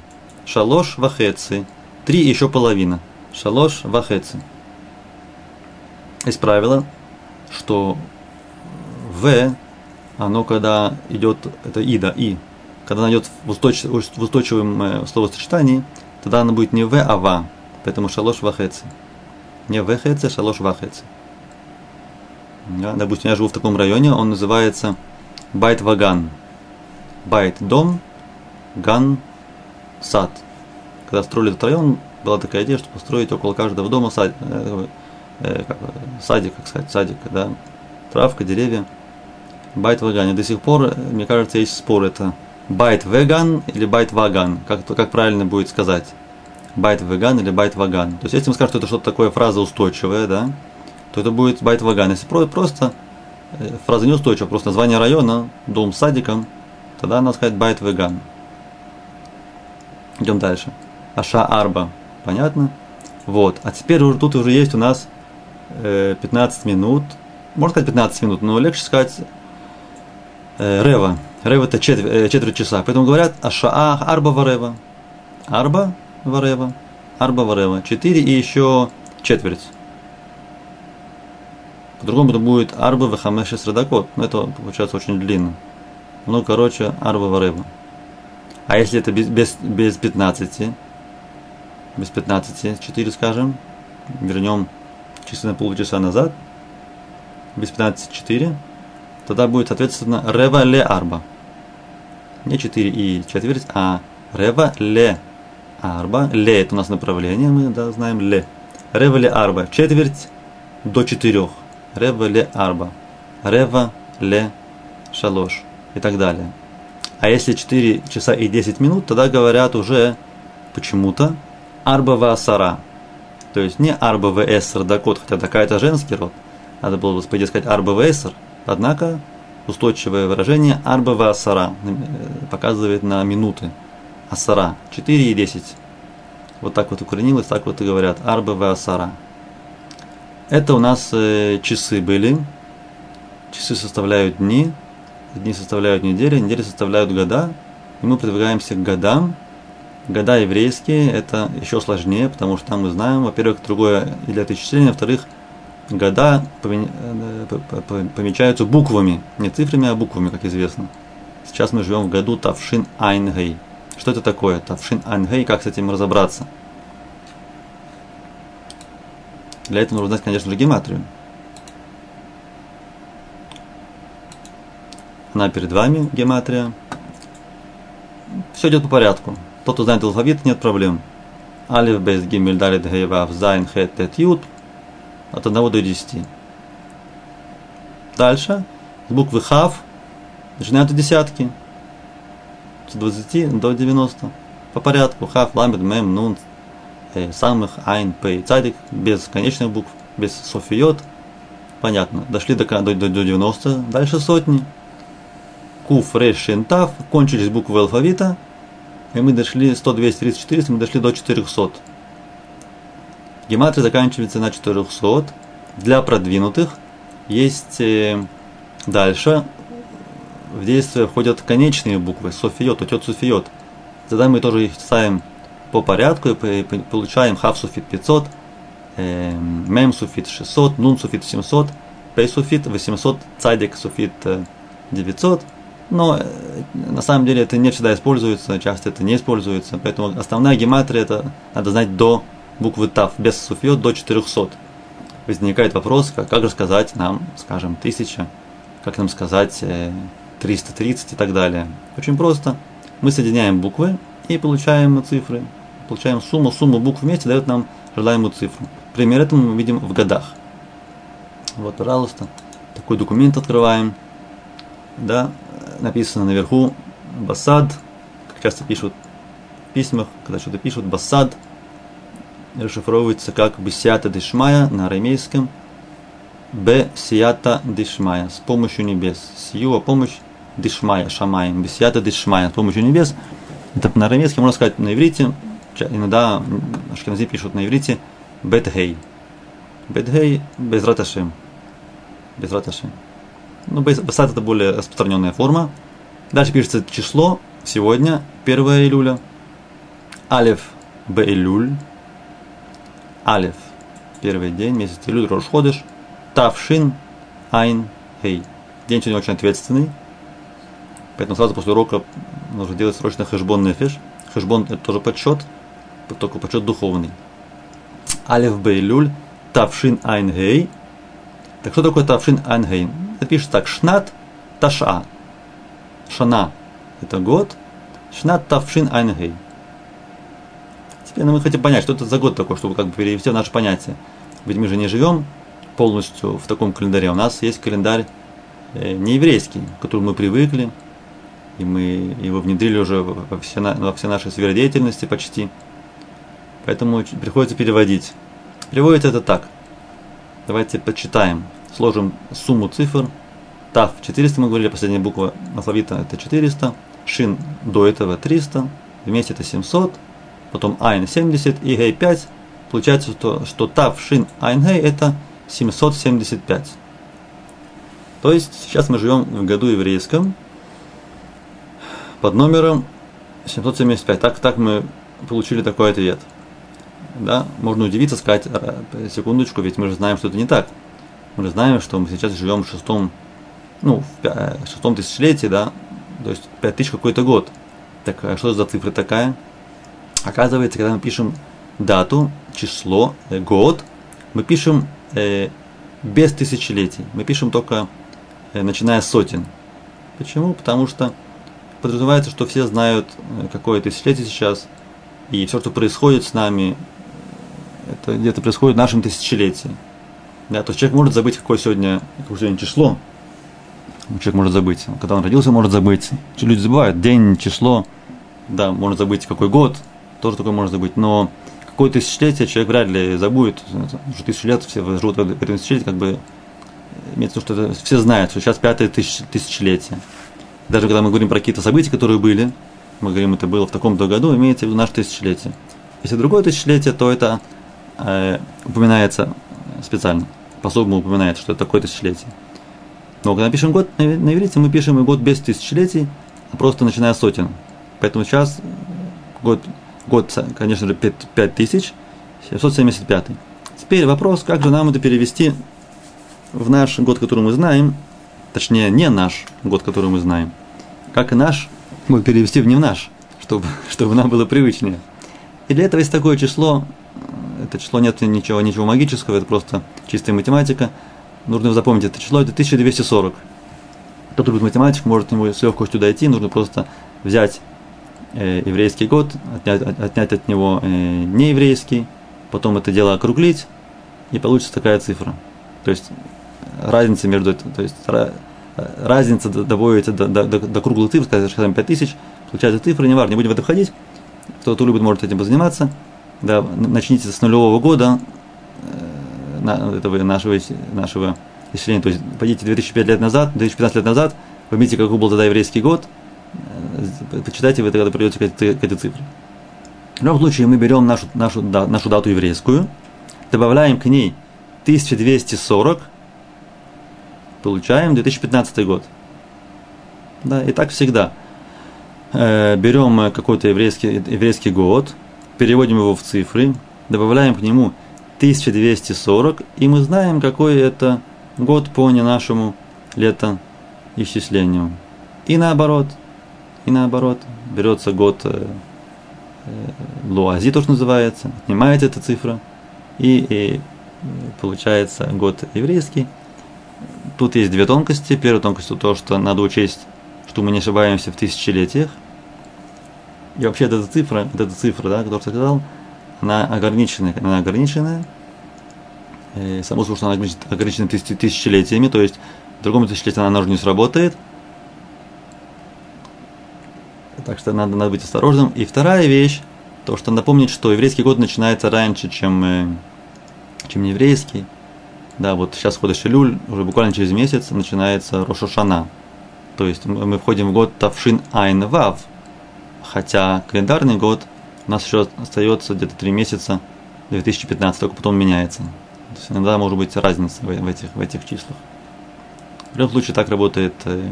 Шалош вахеци. Три еще половина. Шалош вахеци. Есть правило, что в, оно когда идет, это и, да, и, когда оно идет в, в устойчивом э, словосочетании, тогда оно будет не в, а ва. Поэтому шалош вахеци не вехеце, шалош вахеце. Да, допустим, я живу в таком районе, он называется Байт Ваган. בית – дом, גן – сад. Когда строили этот район, была такая идея, что построить около каждого дома сад, э, э, как, садик, как сказать, садик, да, травка, деревья. Байт Ваган. И до сих пор, мне кажется, есть спор, это Байт Веган или Байт Ваган, как, как правильно будет сказать байт веган или байт ваган. То есть, если мы скажем, что это что-то такое фраза устойчивая, да, то это будет байт ваган. Если просто э, фраза неустойчивая, просто название района, дом с садиком, тогда надо сказать байт веган. Идем дальше. השעה ארבע. Понятно? Вот. А теперь тут уже есть у нас 15 э, минут. Можно сказать 15 минут, но легче сказать э, רבע. רבע это четверть, четверть часа. Поэтому говорят השעה ארבע ורבע. ארבע варева, арба варева, 4 и еще четверть. По-другому это будет арба вахамеши средакот. Но это получается очень длинно. Ну, короче, арба варева. А если это без, без, без 15, без 15, 4 скажем, вернем часы на полчаса назад, без 15, 4, тогда будет, соответственно, рева ле арба. Не 4 и четверть, а рева ле арба. Ле это у нас направление, мы да, знаем ле. Рева ле арба. Четверть до четырех. Рева ле арба. рева ле шалош и так далее. А если 4 часа и 10 минут, тогда говорят уже почему-то арба васара. То есть не арба весер дакот, хотя такая это женский род. Надо было бы, по сказать арба весер. Однако устойчивое выражение арба васара э, показывает на минуты. Асара. 4 и 10. Вот так вот укоренилось, так вот и говорят. Арба васара. Это у нас э, часы были. Часы составляют дни, дни составляют недели, недели составляют года, и мы продвигаемся к годам. Года еврейские – это еще сложнее, потому что там мы знаем, во-первых, другое для отчисления, во-вторых, года э, помечаются буквами, не цифрами, а буквами, как известно. Сейчас мы живем в году Тавшин Айнгей. Что это такое? Тавшин Айнгей, как с этим разобраться? Для этого нужно знать, конечно же, гематрию. Она перед вами, гематрия. Все идет по порядку. Тот, кто знает алфавит, нет проблем. Алиф, Бейс, Гимель, Далит, Гей, Вав, Зайн, Хет, Тет, Ют. От 1 до 10. Дальше. С буквы Хав начинают десятки. С 20 до 90. По порядку. Хав, Ламед, Мем, Нун, э, Самех, Айн, Пей, Цадик, без конечных букв, без סופיות. Понятно. Дошли до, до, до 90, дальше сотни. Куф, Реш, Шин, Тав, кончились буквы алфавита, и мы дошли 100, 200, 30, 400, мы дошли до 400. Гематрия заканчивается на 400. Для продвинутых есть э, дальше в действие входят конечные буквы, софиот, утет суфиот. Тогда мы тоже их ставим по порядку и получаем хав суфит 500, э, мем суфит 600, нун суфит 700, пей суфит 800, цадик суфит 900, но э, на самом деле это не всегда используется, часто это не используется. Поэтому основная гематрия это надо знать до буквы ТАФ, без суфьет до 400. Возникает вопрос, как, как рассказать нам, скажем, 1000, как нам сказать 330 э, и так далее. Очень просто. Мы соединяем буквы и получаем цифры. Получаем сумму, сумму букв вместе дает нам желаемую цифру. Пример этому мы видим в годах. Вот, пожалуйста, такой документ открываем. Да, написано наверху Басад, как часто пишут в письмах, когда что-то пишут, Басад, расшифровывается как Бесията Дишмая на арамейском, Б Сията Дишмая, с помощью небес. Сиюа помощь Дишмая, Шамаем, Бесията Дишмая, с помощью небес. Это на арамейском можно сказать на иврите, иногда ашкенази пишут на иврите Бетгей. Бетгей Безраташем. Безраташем. Ну, Басат это более распространенная форма. Дальше пишется число сегодня, 1 июля. Алев Бейлюль. Алев. Первый день, месяц Илюль, Ходыш. Тавшин Айн Хей. День сегодня очень ответственный. Поэтому сразу после урока нужно делать срочно хэшбон нефиш. Хэшбон это тоже подсчет, только подсчет духовный. Алев Бейлюль. Тавшин Айн Хей. Так что такое Тавшин Айн Хей? Это пишется так, шнат таша. Шана – это год. Шнат тавшин айнгей. Теперь ну, мы хотим понять, что это за год такой, чтобы как бы перевести в наше понятие. Ведь мы же не живем полностью в таком календаре. У нас есть календарь э, не еврейский, к которому мы привыкли, и мы его внедрили уже во все, во все наши сферы деятельности почти. Поэтому приходится переводить. Переводится это так. Давайте почитаем сложим сумму цифр. Тав 400 мы говорили, последняя буква алфавита это 400. Шин до этого 300. Вместе это 700. Потом Айн 70 и Гей 5. Получается, что, что Тав, Шин, Айн, Гей это 775. То есть сейчас мы живем в году еврейском под номером 775. Так, так мы получили такой ответ. Да, можно удивиться, сказать, «А, секундочку, ведь мы же знаем, что это не так мы же знаем, что мы сейчас живем в шестом, ну, в э, шестом тысячелетии, да, то есть пять тысяч какой-то год. Так а что за цифра такая? Оказывается, когда мы пишем дату, число, э, год, мы пишем э, без тысячелетий. Мы пишем только э, начиная с сотен. Почему? Потому что подразумевается, что все знают, э, какое тысячелетие сейчас, и все, что происходит с нами, это где-то происходит в нашем тысячелетии. Да, то есть человек может забыть, какое сегодня, какое сегодня число, Человек может забыть. Когда он родился, может забыть. Люди забывают день, число. Да, можно забыть какой год, тоже такое можно забыть. Но какое тысячелетие человек вряд ли забудет. Уже тысячу лет все живут в этом тысячелетии, как бы имеется в виду, что все знают, что сейчас пятое тысяч, тысячелетие. Даже когда мы говорим про какие-то события, которые были, мы говорим, это было в таком-то году, имеется в виду наше тысячелетие. Если другое тысячелетие, то это э, упоминается специально, по-особому упоминается, что это такое тысячелетие. Но когда пишем год на, иврите, мы пишем и год без тысячелетий, а просто начиная с сотен. Поэтому сейчас год, год конечно же, 5775. Теперь вопрос, как же нам это перевести в наш год, который мы знаем, точнее, не наш год, который мы знаем, как и наш, мы перевести в не в наш, чтобы, чтобы нам было привычнее. И для этого есть такое число, это число нет ничего, ничего магического, это просто чистая математика – нужно запомнить это число, это 1240. Кто любит математику, может к нему с легкостью дойти, нужно просто взять э, еврейский год, отнять, отнять от него э, нееврейский, потом это дело округлить, и получится такая цифра. То есть разница между, то есть разница доводится до, до, до, до круглой цифры, скажем, 5000, получается цифра, не важно, не будем в это входить, кто, кто любит, может этим позаниматься. Да, начните с нулевого года, на, этого нашего, нашего исчисления. То есть пойдите 2005 лет назад, 2015 лет назад, поймите, какой был тогда еврейский год, э, почитайте, вы тогда придете к этой, к этой цифре. В любом случае мы берем нашу, нашу, да, нашу дату еврейскую, добавляем к ней 1240, получаем 2015 год. Да, и так всегда. Э, берем какой-то еврейский, еврейский год, переводим его в цифры, добавляем к нему 1240, и мы знаем, какой это год по не нашему летоисчислению. И наоборот, и наоборот, берется год э, э, Луази, то, что называется, отнимается эта цифра, и, и получается год еврейский. Тут есть две тонкости. Первая тонкость то, что надо учесть, что мы не ошибаемся в тысячелетиях. И вообще эта цифра, эта цифра, да, которую я сказал, она ограниченная, она ограниченная, э, само собой, что она ограничена тысяч, тысячелетиями, то есть в другом тысячелетии она уже не сработает. Так что надо, надо быть осторожным. И вторая вещь, то, что напомнить, что еврейский год начинается раньше, чем, э, чем еврейский. Да, вот сейчас ходишь Илюль, уже буквально через месяц начинается Рошашана. То есть мы входим в год Тавшин Айн Вав, хотя календарный год у нас еще остается где-то три месяца 2015, только потом меняется. То есть иногда может быть разница в, в, этих, в этих числах. В любом случае так работает э,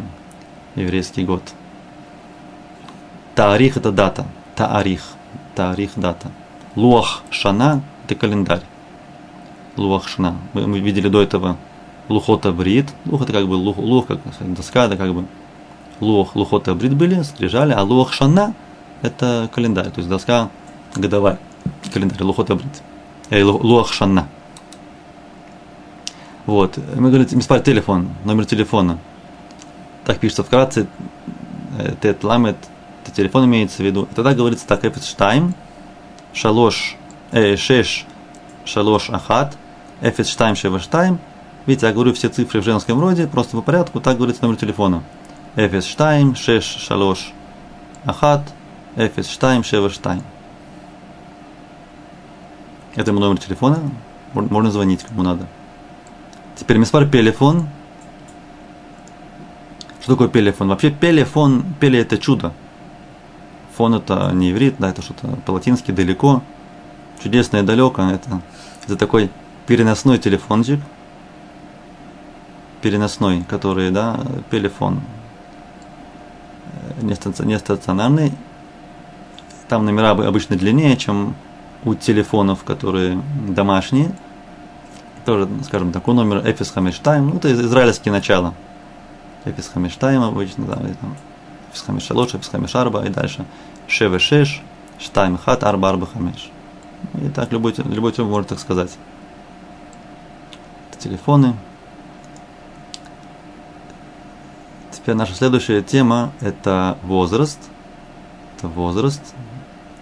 еврейский год. Таарих это дата. Таарих. Таарих дата. Луах шана это календарь. Луах шана. Мы, мы видели до этого лухота брит. Лух это как бы лух, лух как доска, это как бы лух, лухота брит были, скрижали, а луах шана – это календарь, то есть доска годовая, календарь, лухот абрит, э, луах шанна. Вот, мы говорим, миспар телефон, номер телефона. Так пишется вкратце, э, тет ламет, телефон имеется в виду. И тогда говорится так, эфес штайм, шалош, э, шеш, шалош ахат, эфес штайм, шева штайм. Видите, я говорю все цифры в женском роде, просто по порядку, так говорится номер телефона. Эфес штайм, шеш, шалош, ахат, 0272. Это ему номер телефона. Можно звонить, кому надо. Теперь миспар пелефон. Что такое пелефон? Вообще пелефон, пеле это чудо. Фон это не иврит, да, это что-то по-латински далеко. Чудесное далеко. Это, это такой переносной телефончик. Переносной, который, да, пелефон. Не стационарный там номера обычно длиннее, чем у телефонов, которые домашние. Тоже, скажем, такой номер Эфис Хамештайм, ну, это израильские начала. Эфис Хамештайм обычно, да, и там Эфис Хамешалош, Эфис Хамешарба и дальше Шеве Шеш, Штайм Хат, Арба Арба Хамеш. И так любой, любой человек может так сказать. Телефоны. Теперь наша следующая тема – это возраст. Это возраст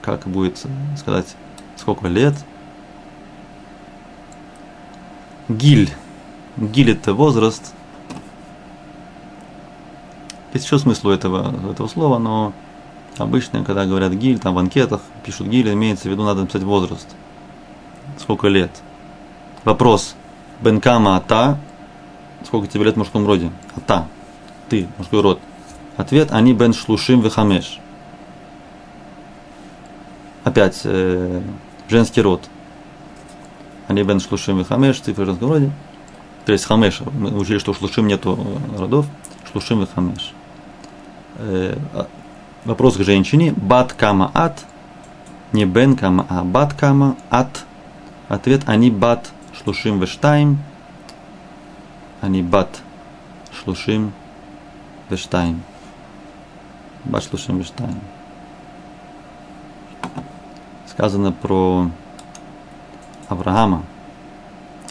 как будет сказать, сколько лет. Гиль. Гиль это возраст. Есть еще смысл у этого, этого слова, но обычно, когда говорят гиль, там в анкетах пишут гиль, имеется в виду, надо написать возраст. Сколько лет. Вопрос. Бенкама ата. Сколько тебе лет в мужском роде? Ата. Ты, мужской род. Ответ. Они бен шлушим вехамеш. Опять э, женский род. Они бен шлушим вехамеш, цифры в женском роде. То есть хамеш. Мы учили, что у шлушим нету родов. Шлушим вехамеш. Э, а, вопрос к женщине. Бат кама ат. Не бен кама, а бат кама ат. Ответ. Они бат шлушим вештайм. Они бат шлушим вештайм. Бат шлушим вештайм. Сказано про Авраама,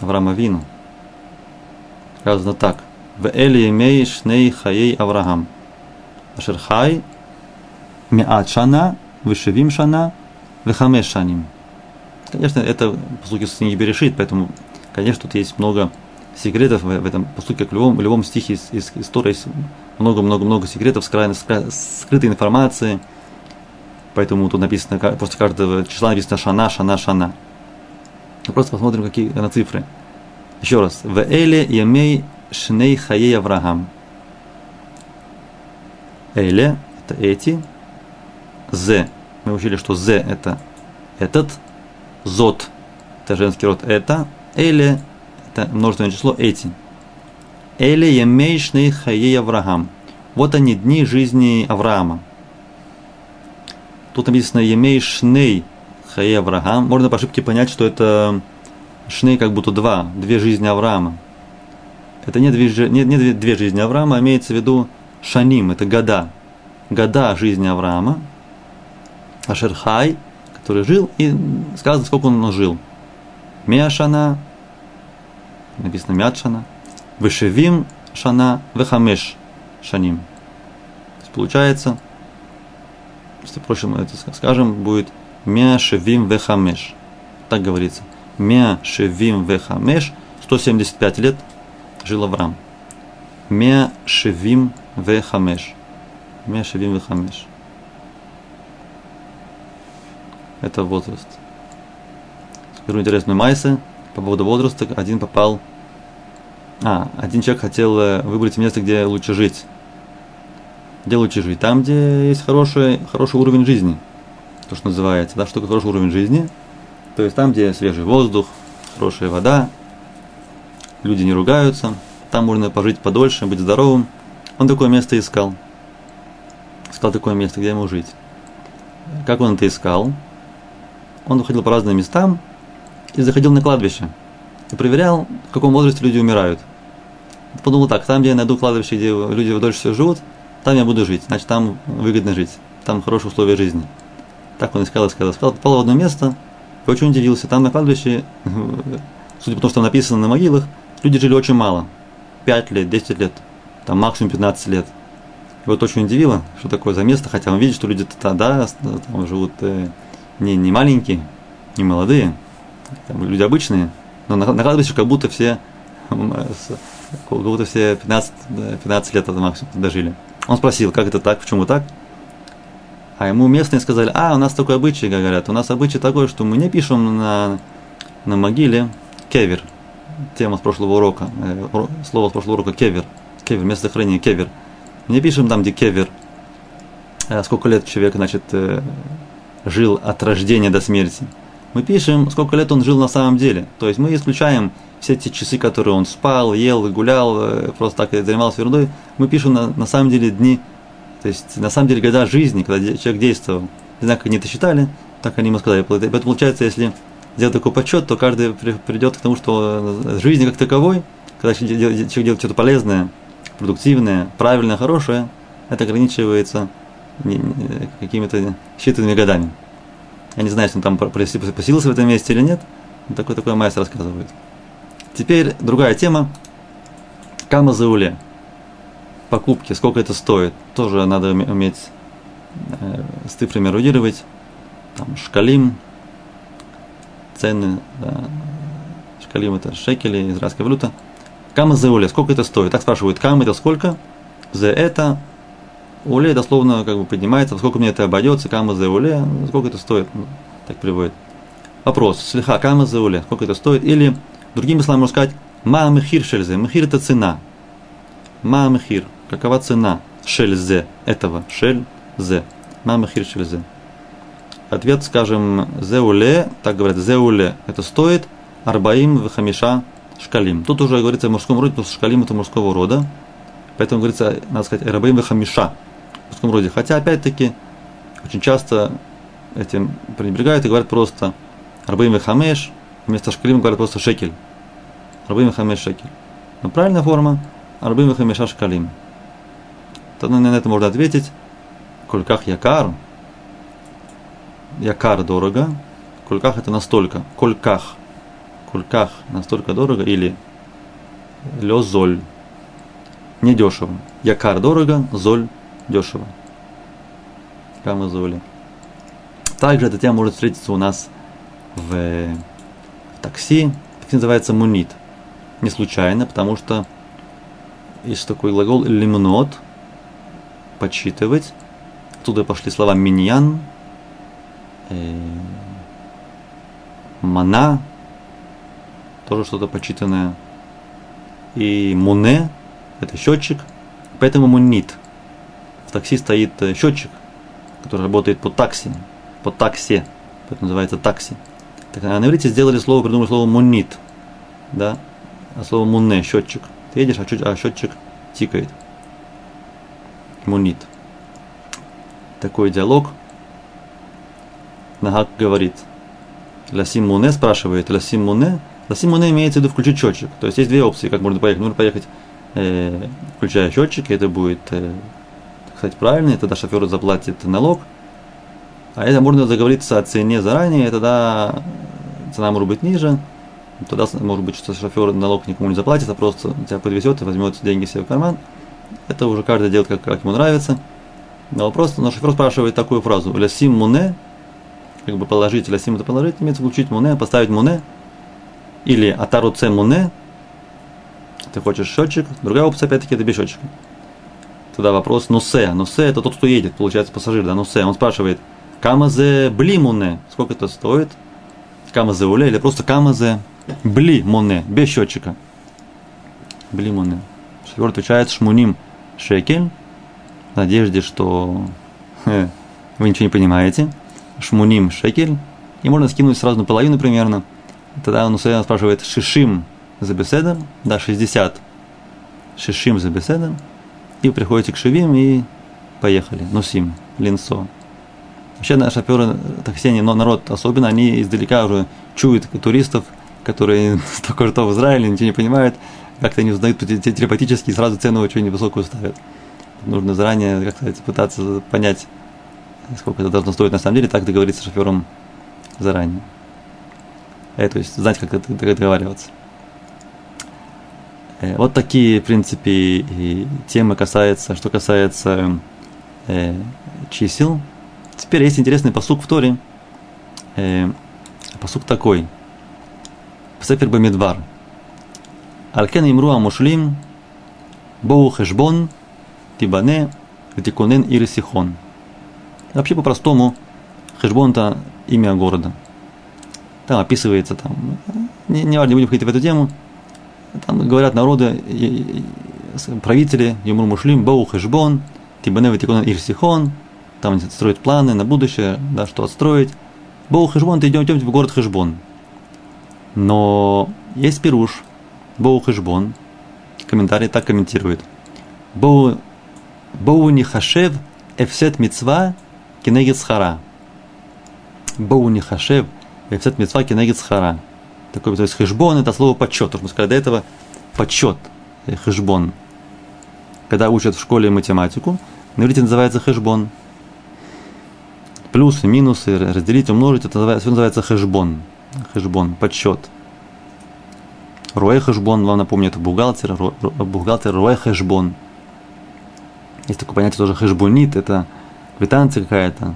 Авраама Вину. Сказано так. В Эли имей шней хаей Авраам. Ашер хай миат шана, вышевим шана, вехамеш шаним. Конечно, это по сути с книги Берешит, поэтому, конечно, тут есть много секретов в, в этом поступке, как в любом, в любом стихе из, из истории есть много-много-много секретов, скрытой информации. Поэтому тут написано, после каждого числа написано шана, шана, шана. Мы просто посмотрим, какие на цифры. Еще раз. В Эле Ямей Шней Хаей Авраам. Эле – это эти. З. Мы учили, что З – это этот. Зот – это женский род это. Эле – это множественное число эти. Эле Ямей Шней Хаей Авраам. Вот они, дни жизни Авраама. Тут написано Емей Шней Хае Авраам. Можно по ошибке понять, что это Шней как будто два, две жизни Авраама. Это не две, не, не две, две жизни Авраама, а имеется в виду Шаним, это года. Года жизни Авраама. Ашерхай, который жил, и сказано, сколько он жил. Меашана, написано Мятшана, Вышевим Шана, Вехамеш Шаним. То есть получается если проще мы это скажем, будет Мя Шевим Вехамеш. Так говорится. Мя Шевим Вехамеш. 175 лет жил Авраам. Мя Шевим Вехамеш. Мя Шевим Вехамеш. Это возраст. Скажу интересную майсы по поводу возраста. Один попал... А, один человек хотел э, выбрать место, где лучше жить где лучше жить? Там, где есть хороший, хороший уровень жизни. То, что называется. Да, что такое хороший уровень жизни? То есть там, где свежий воздух, хорошая вода, люди не ругаются, там можно пожить подольше, быть здоровым. Он такое место искал. Искал такое место, где ему жить. Как он это искал? Он ходил по разным местам и заходил на кладбище. И проверял, в каком возрасте люди умирают. Подумал так, там, где я найду кладбище, где люди дольше всего живут, там я буду жить, значит, там выгодно жить, там хорошие условия жизни. Так он искал, искал, искал, попал в одно место, и очень удивился. Там на кладбище, судя по тому, что написано на могилах, люди жили очень мало. 5 лет, 10 лет, там максимум 15 лет. И вот очень удивило, что такое за место, хотя он видит, что люди тогда там живут э, не, не маленькие, не молодые, там люди обычные, но на, на кладбище как будто все как будто все 15, 15 лет это максимум дожили. Он спросил, как это так, почему так? А ему местные сказали, а, у нас такой обычай, говорят, у нас обычай такой, что мы не пишем на, на могиле кевер. Тема с прошлого урока, э, слово с прошлого урока кевер. Кевер, место хранения кевер. Не пишем там, где кевер. А сколько лет человек, значит, э, жил от рождения до смерти. Мы пишем, сколько лет он жил на самом деле. То есть мы исключаем все эти часы, которые он спал, ел, гулял, э, просто так занимался ерундой, мы пишем на, на самом деле дни, то есть на самом деле года жизни, когда человек действовал. Не знаю, как они это считали, так они ему сказали. Это получается, если сделать такой подсчет, то каждый придет к тому, что жизнь как таковой, когда человек делает что-то полезное, продуктивное, правильное, хорошее, это ограничивается какими-то считанными годами. Я не знаю, если он там поселился в этом месте или нет, такой такой майс рассказывает. Теперь другая тема. Кама зауле. Покупки, сколько это стоит. Тоже надо уметь э, с цифрами эрудировать. Там шкалим, цены, да. шкалим это шекели, израильская валюта. Кама зауле, сколько это стоит? Так спрашивают, кам это сколько? За это уле дословно как бы поднимается, сколько мне это обойдется, кама за уле, сколько это стоит, ну, так приводит. Вопрос, слегка кама за уле, сколько это стоит, или другими словами можно сказать, ма мехир шельзе, мехир это цена. Ма мехир, какова цена шельзе этого, шельзе, ма мехир шельзе. Ответ, скажем, зеуле, так говорят, зеуле, это стоит арбаим вахамиша шкалим. Тут уже говорится о мужском роде, потому что шкалим это мужского рода. Поэтому говорится, надо сказать, арбаим вахамиша в мужском роде. Хотя, опять-таки, очень часто этим пренебрегают и говорят просто арбаим вахамеш, вместо шкалим говорят просто шекель. Арбаим вахамеш шекель. Но правильная форма арбаим вахамиша шкалим. Тогда на это можно ответить, кольках якар, якар дорого, кольках это настолько, кольках, кольках настолько дорого, или лезоль, недешево. Якар дорого, золь дешево. Кама золи. Также эта тема может встретиться у нас в, в такси. Такси называется мунит. Не случайно, потому что есть такой глагол лимнот, подсчитывать. Оттуда пошли слова миньян, э, мана, тоже что-то почитанное. И муне, это счетчик, поэтому мунит. Такси стоит э, счетчик, который работает по такси, по таксе, поэтому называется такси. Так, а на иврите сделали слово, придумали слово мунит, да, а слово муне, счетчик. Ты едешь, а, а счетчик тикает. Мунит. Такой диалог – Нагак говорит, Ласим Муне спрашивает, Ласим Муне, Ласим Муне имеется в виду включить счетчик. То есть есть две опции, как можно поехать. Можно поехать, э, включая счетчик, и это будет, э, кстати, правильно, и тогда шофер заплатит налог. А это можно договориться о цене заранее, и тогда цена может быть ниже. Тогда, может быть, что шофер налог никому не заплатит, а просто тебя подвезет и возьмет деньги себе в карман. Это уже каждый делает, как, как ему нравится. Но вопрос, но шофер спрашивает такую фразу. Лясим муне, как бы положить, ласим это положить, имеется включить муне, поставить муне, или атаруце муне, ты хочешь счетчик, другая опция, опять-таки, это без счетчика. Тогда вопрос носе. Носе это тот, кто едет, получается, пассажир, да, носе. Он спрашивает, камазе бли муне, сколько это стоит? Камазе уле или просто камазе бли муне, без счетчика. Бли муне. Шофер отвечает шмуним шекель, в надежде, что вы ничего не понимаете шмуним шекель, и можно скинуть сразу на половину примерно. Тогда он спрашивает шишим за беседом, да, 60 шишим за беседом, и приходите к шивим и поехали, носим, линсо. Вообще наши такси, но народ особенно, они издалека уже чуют туристов, которые только что в Израиле, ничего не понимают, как-то они узнают телепатически и сразу цену очень невысокую ставят. Нужно заранее, как сказать, пытаться понять, сколько это должно стоить на самом деле, так договориться с шофером заранее. Э, то есть знать, как это договариваться. Э, вот такие, в принципе, темы касаются, что касается э, чисел. Теперь есть интересный посук в Торе. Э, посук такой. Сефер Бамидвар. Алкен имру амушлим боу хешбон тибане витикунен ирисихон. Вообще по-простому Хешбон это имя города. Там описывается, там, не, не не будем входить в эту тему. Там говорят народы, правители, Юмур Мушлим, Бау Хешбон, Тибане Ватикон Ирсихон, там строят планы на будущее, да, что отстроить. Боу Хешбон, ты идем, идем в город Хешбон. Но есть пируш, Боу Хешбон, комментарий так комментирует. Боу, Боу не хашев эфсет мицва кенегит схара. Боу не хашев, эфсет мецва кенегит схара. Такой, то есть хэшбон это слово подсчет. Мы сказали до этого подсчет, э, хэшбон. Когда учат в школе математику, на иврите называется חשבון. Плюсы, минусы, разделить, умножить, это называется, называется חשבון. חשבון, подсчет. רואה חשבון, вам напомню, это бухгалтер, бухгалтер רואה חשבון. Есть такое понятие тоже חשבונית, это квитанция какая-то,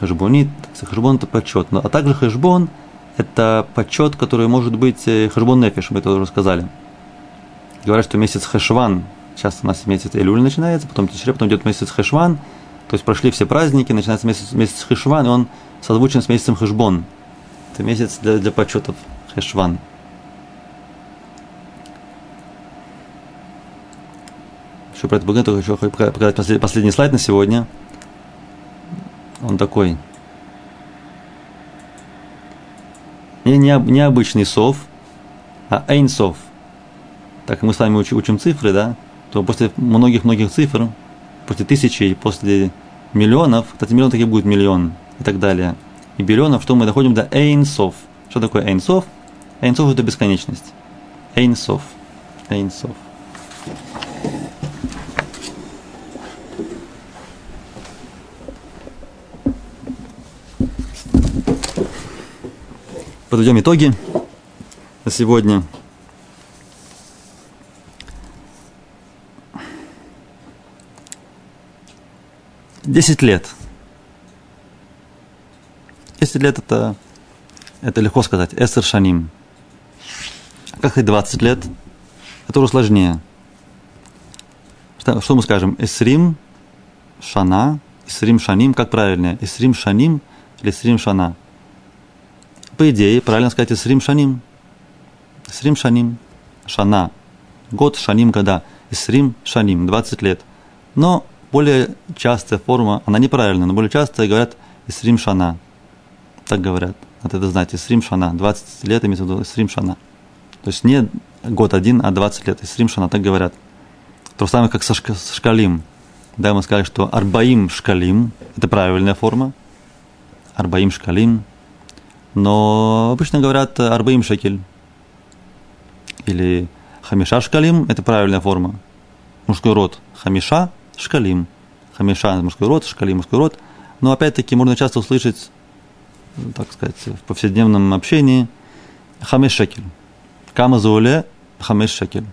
חשבונית, חשבון это подсчет. А также חשבון это подсчет, который может быть э, חשבון נפש, мы это уже сказали. Говорят, что месяц хэшван, Сейчас у нас месяц Элюль начинается, потом Тишре, потом идет месяц Хешван. То есть прошли все праздники, начинается месяц, месяц Хешван, и он созвучен с месяцем Хешбон. Это месяц для, для почетов Хешван. Еще про это поговорим, только еще показать последний, последний слайд на сегодня. Он такой. Не, не, необычный сов, а эйнсов. Так мы с вами учим, учим цифры, да? То после многих-многих цифр, после тысячи, после миллионов, кстати, миллион таки будет миллион и так далее. И биллионов, что мы доходим до эйнсов. Что такое эйнсов? Эйнсов это бесконечность. Эйнсов. Эйнсов. Подведем итоги на сегодня. Десять лет. Десять лет это, это легко сказать. Эсер шаним. Как и 20 лет? Это уже сложнее. Что, что мы скажем? Эсрим шана, эсрим шаним, как правильнее? Эсрим шаним или эсрим шана? По идее, правильно сказать Исрим Шаним. Исрим Шаним. Шана. Год Шаним года. Исрим Шаним. 20 лет. Но более частая форма, она неправильная, но более часто говорят Исрим Шана. Так говорят. Надо это знать. Исрим Шана. 20 лет имеется в виду Исрим Шана. То есть не год один, а 20 лет. Исрим Шана, так говорят. То же самое, как со шкалим. Да, мы сказали, что Арбаим шкалим, это правильная форма. Арбаим шкалим, но обычно говорят арбаим шекель. Или хамиша шкалим, это правильная форма. Мужской род. Хамиша шкалим. Хамиша мужской род, шкалим мужской род. Но опять-таки можно часто услышать, так сказать, в повседневном общении хамеш шекель. Кама зоуле хамеш шекель.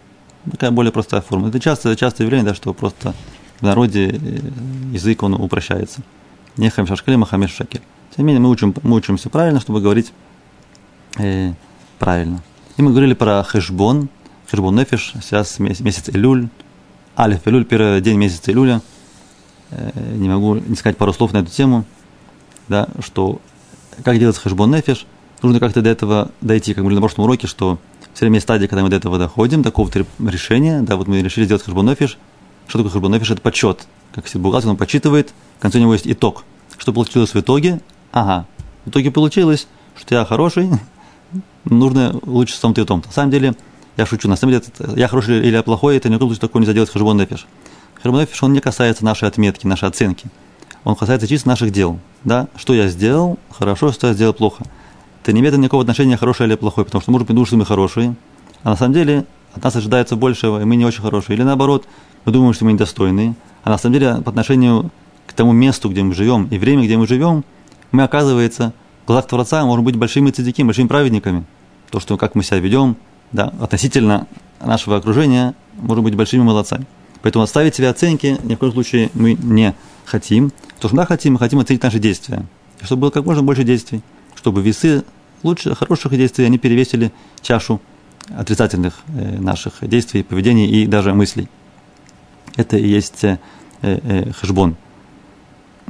Такая более простая форма. Это часто, часто явление, да, что просто в народе э, язык он упрощается. Не хамиша шкалим, а хамеш шекель. Тем не менее, мы, учим, мы учимся правильно, чтобы говорить э, правильно. И мы говорили про хэшбон, хэшбон нефиш, сейчас месяц Илюль, Алиф Илюль, первый день месяца Илюля. Э, не могу не сказать пару слов на эту тему, да, что как делать хэшбон нефиш, нужно как-то до этого дойти, как мы говорили на прошлом уроке, что все время есть стадия, когда мы до этого доходим, такого-то решения, да, вот мы решили сделать хэшбон нефиш. Что такое хэшбон нефиш? Это подсчет. Как бухгалтер, он подсчитывает, в конце у него есть итог. Что получилось в итоге, ага, в итоге получилось, что я хороший, нужно лучше сам ты том. На самом деле, я шучу, на самом деле, я хороший или я плохой, это ни в коем случае такое нельзя делать хашбон нефиш. Хашбон нефиш, он не касается нашей отметки, нашей оценки. Он касается чисто наших дел. Да? Что я сделал хорошо, что я сделал плохо. Это не имеет никакого отношения хороший или плохой, потому что может быть, что мы хорошие, а на самом деле от нас ожидается большего, и мы не очень хорошие. Или наоборот, мы думаем, что мы недостойные, а на самом деле по отношению к тому месту, где мы живем, и время, где мы живем, мы, оказывается, в глазах Творца можем быть большими цадики, большими праведниками. То, что как мы себя ведем, да, относительно нашего окружения, можем быть большими молодцами. Поэтому оставить себе оценки ни в коем случае мы не хотим. То, что мы хотим, мы хотим оценить наши действия. Чтобы было как можно больше действий, чтобы весы лучше, хороших действий, они перевесили чашу отрицательных э, наших действий, поведений и даже мыслей. Это и есть э, э, хэшбон.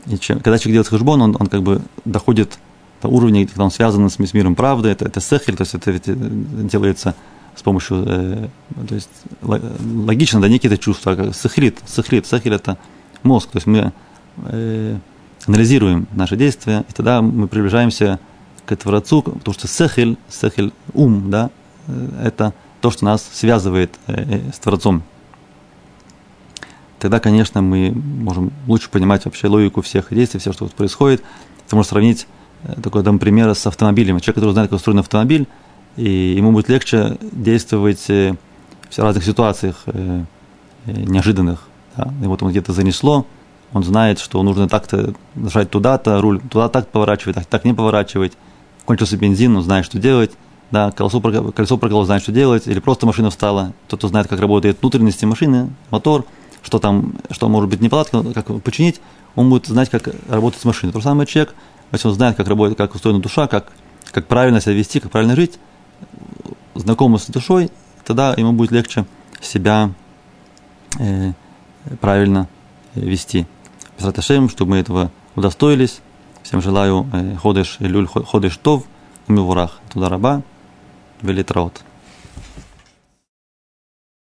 И чем, когда человек делает хэшбон, он, он как бы доходит до уровня, когда он связан с, миром правды, это, это сехель, то есть это, это делается с помощью, э, то есть логично, да, некие это чувства, как сехлит, сехлит, сехель это мозг, то есть мы э, анализируем наши действия, и тогда мы приближаемся к Творцу, потому что сехель, сехель, ум, да, э, это то, что нас связывает э, э, с Творцом тогда, конечно, мы можем лучше понимать вообще логику всех действий, все, что происходит. Ты можешь сравнить э, такой дам пример с автомобилем. Человек, который знает, как устроен автомобиль, и ему будет легче действовать э, в разных ситуациях э, неожиданных. Да? И вот он где-то занесло, он знает, что нужно так-то нажать туда-то, руль туда так поворачивать, так, так не поворачивать. Кончился бензин, он знает, что делать. Да, колесо, колесо проколол, знает, что делать. Или просто машина встала. Тот, кто знает, как работает внутренности машины, мотор – что там, что может быть неполадка, как починить, он будет знать, как работать с машиной. То же самое человек, если он знает, как работает, как устроена душа, как, как правильно себя вести, как правильно жить, знакомый с душой, тогда ему будет легче себя э, правильно э, вести. Безраташем, чтобы мы этого удостоились. Всем желаю э, ходыш, люль, ходыш тов, умивурах, туда раба, велитраот.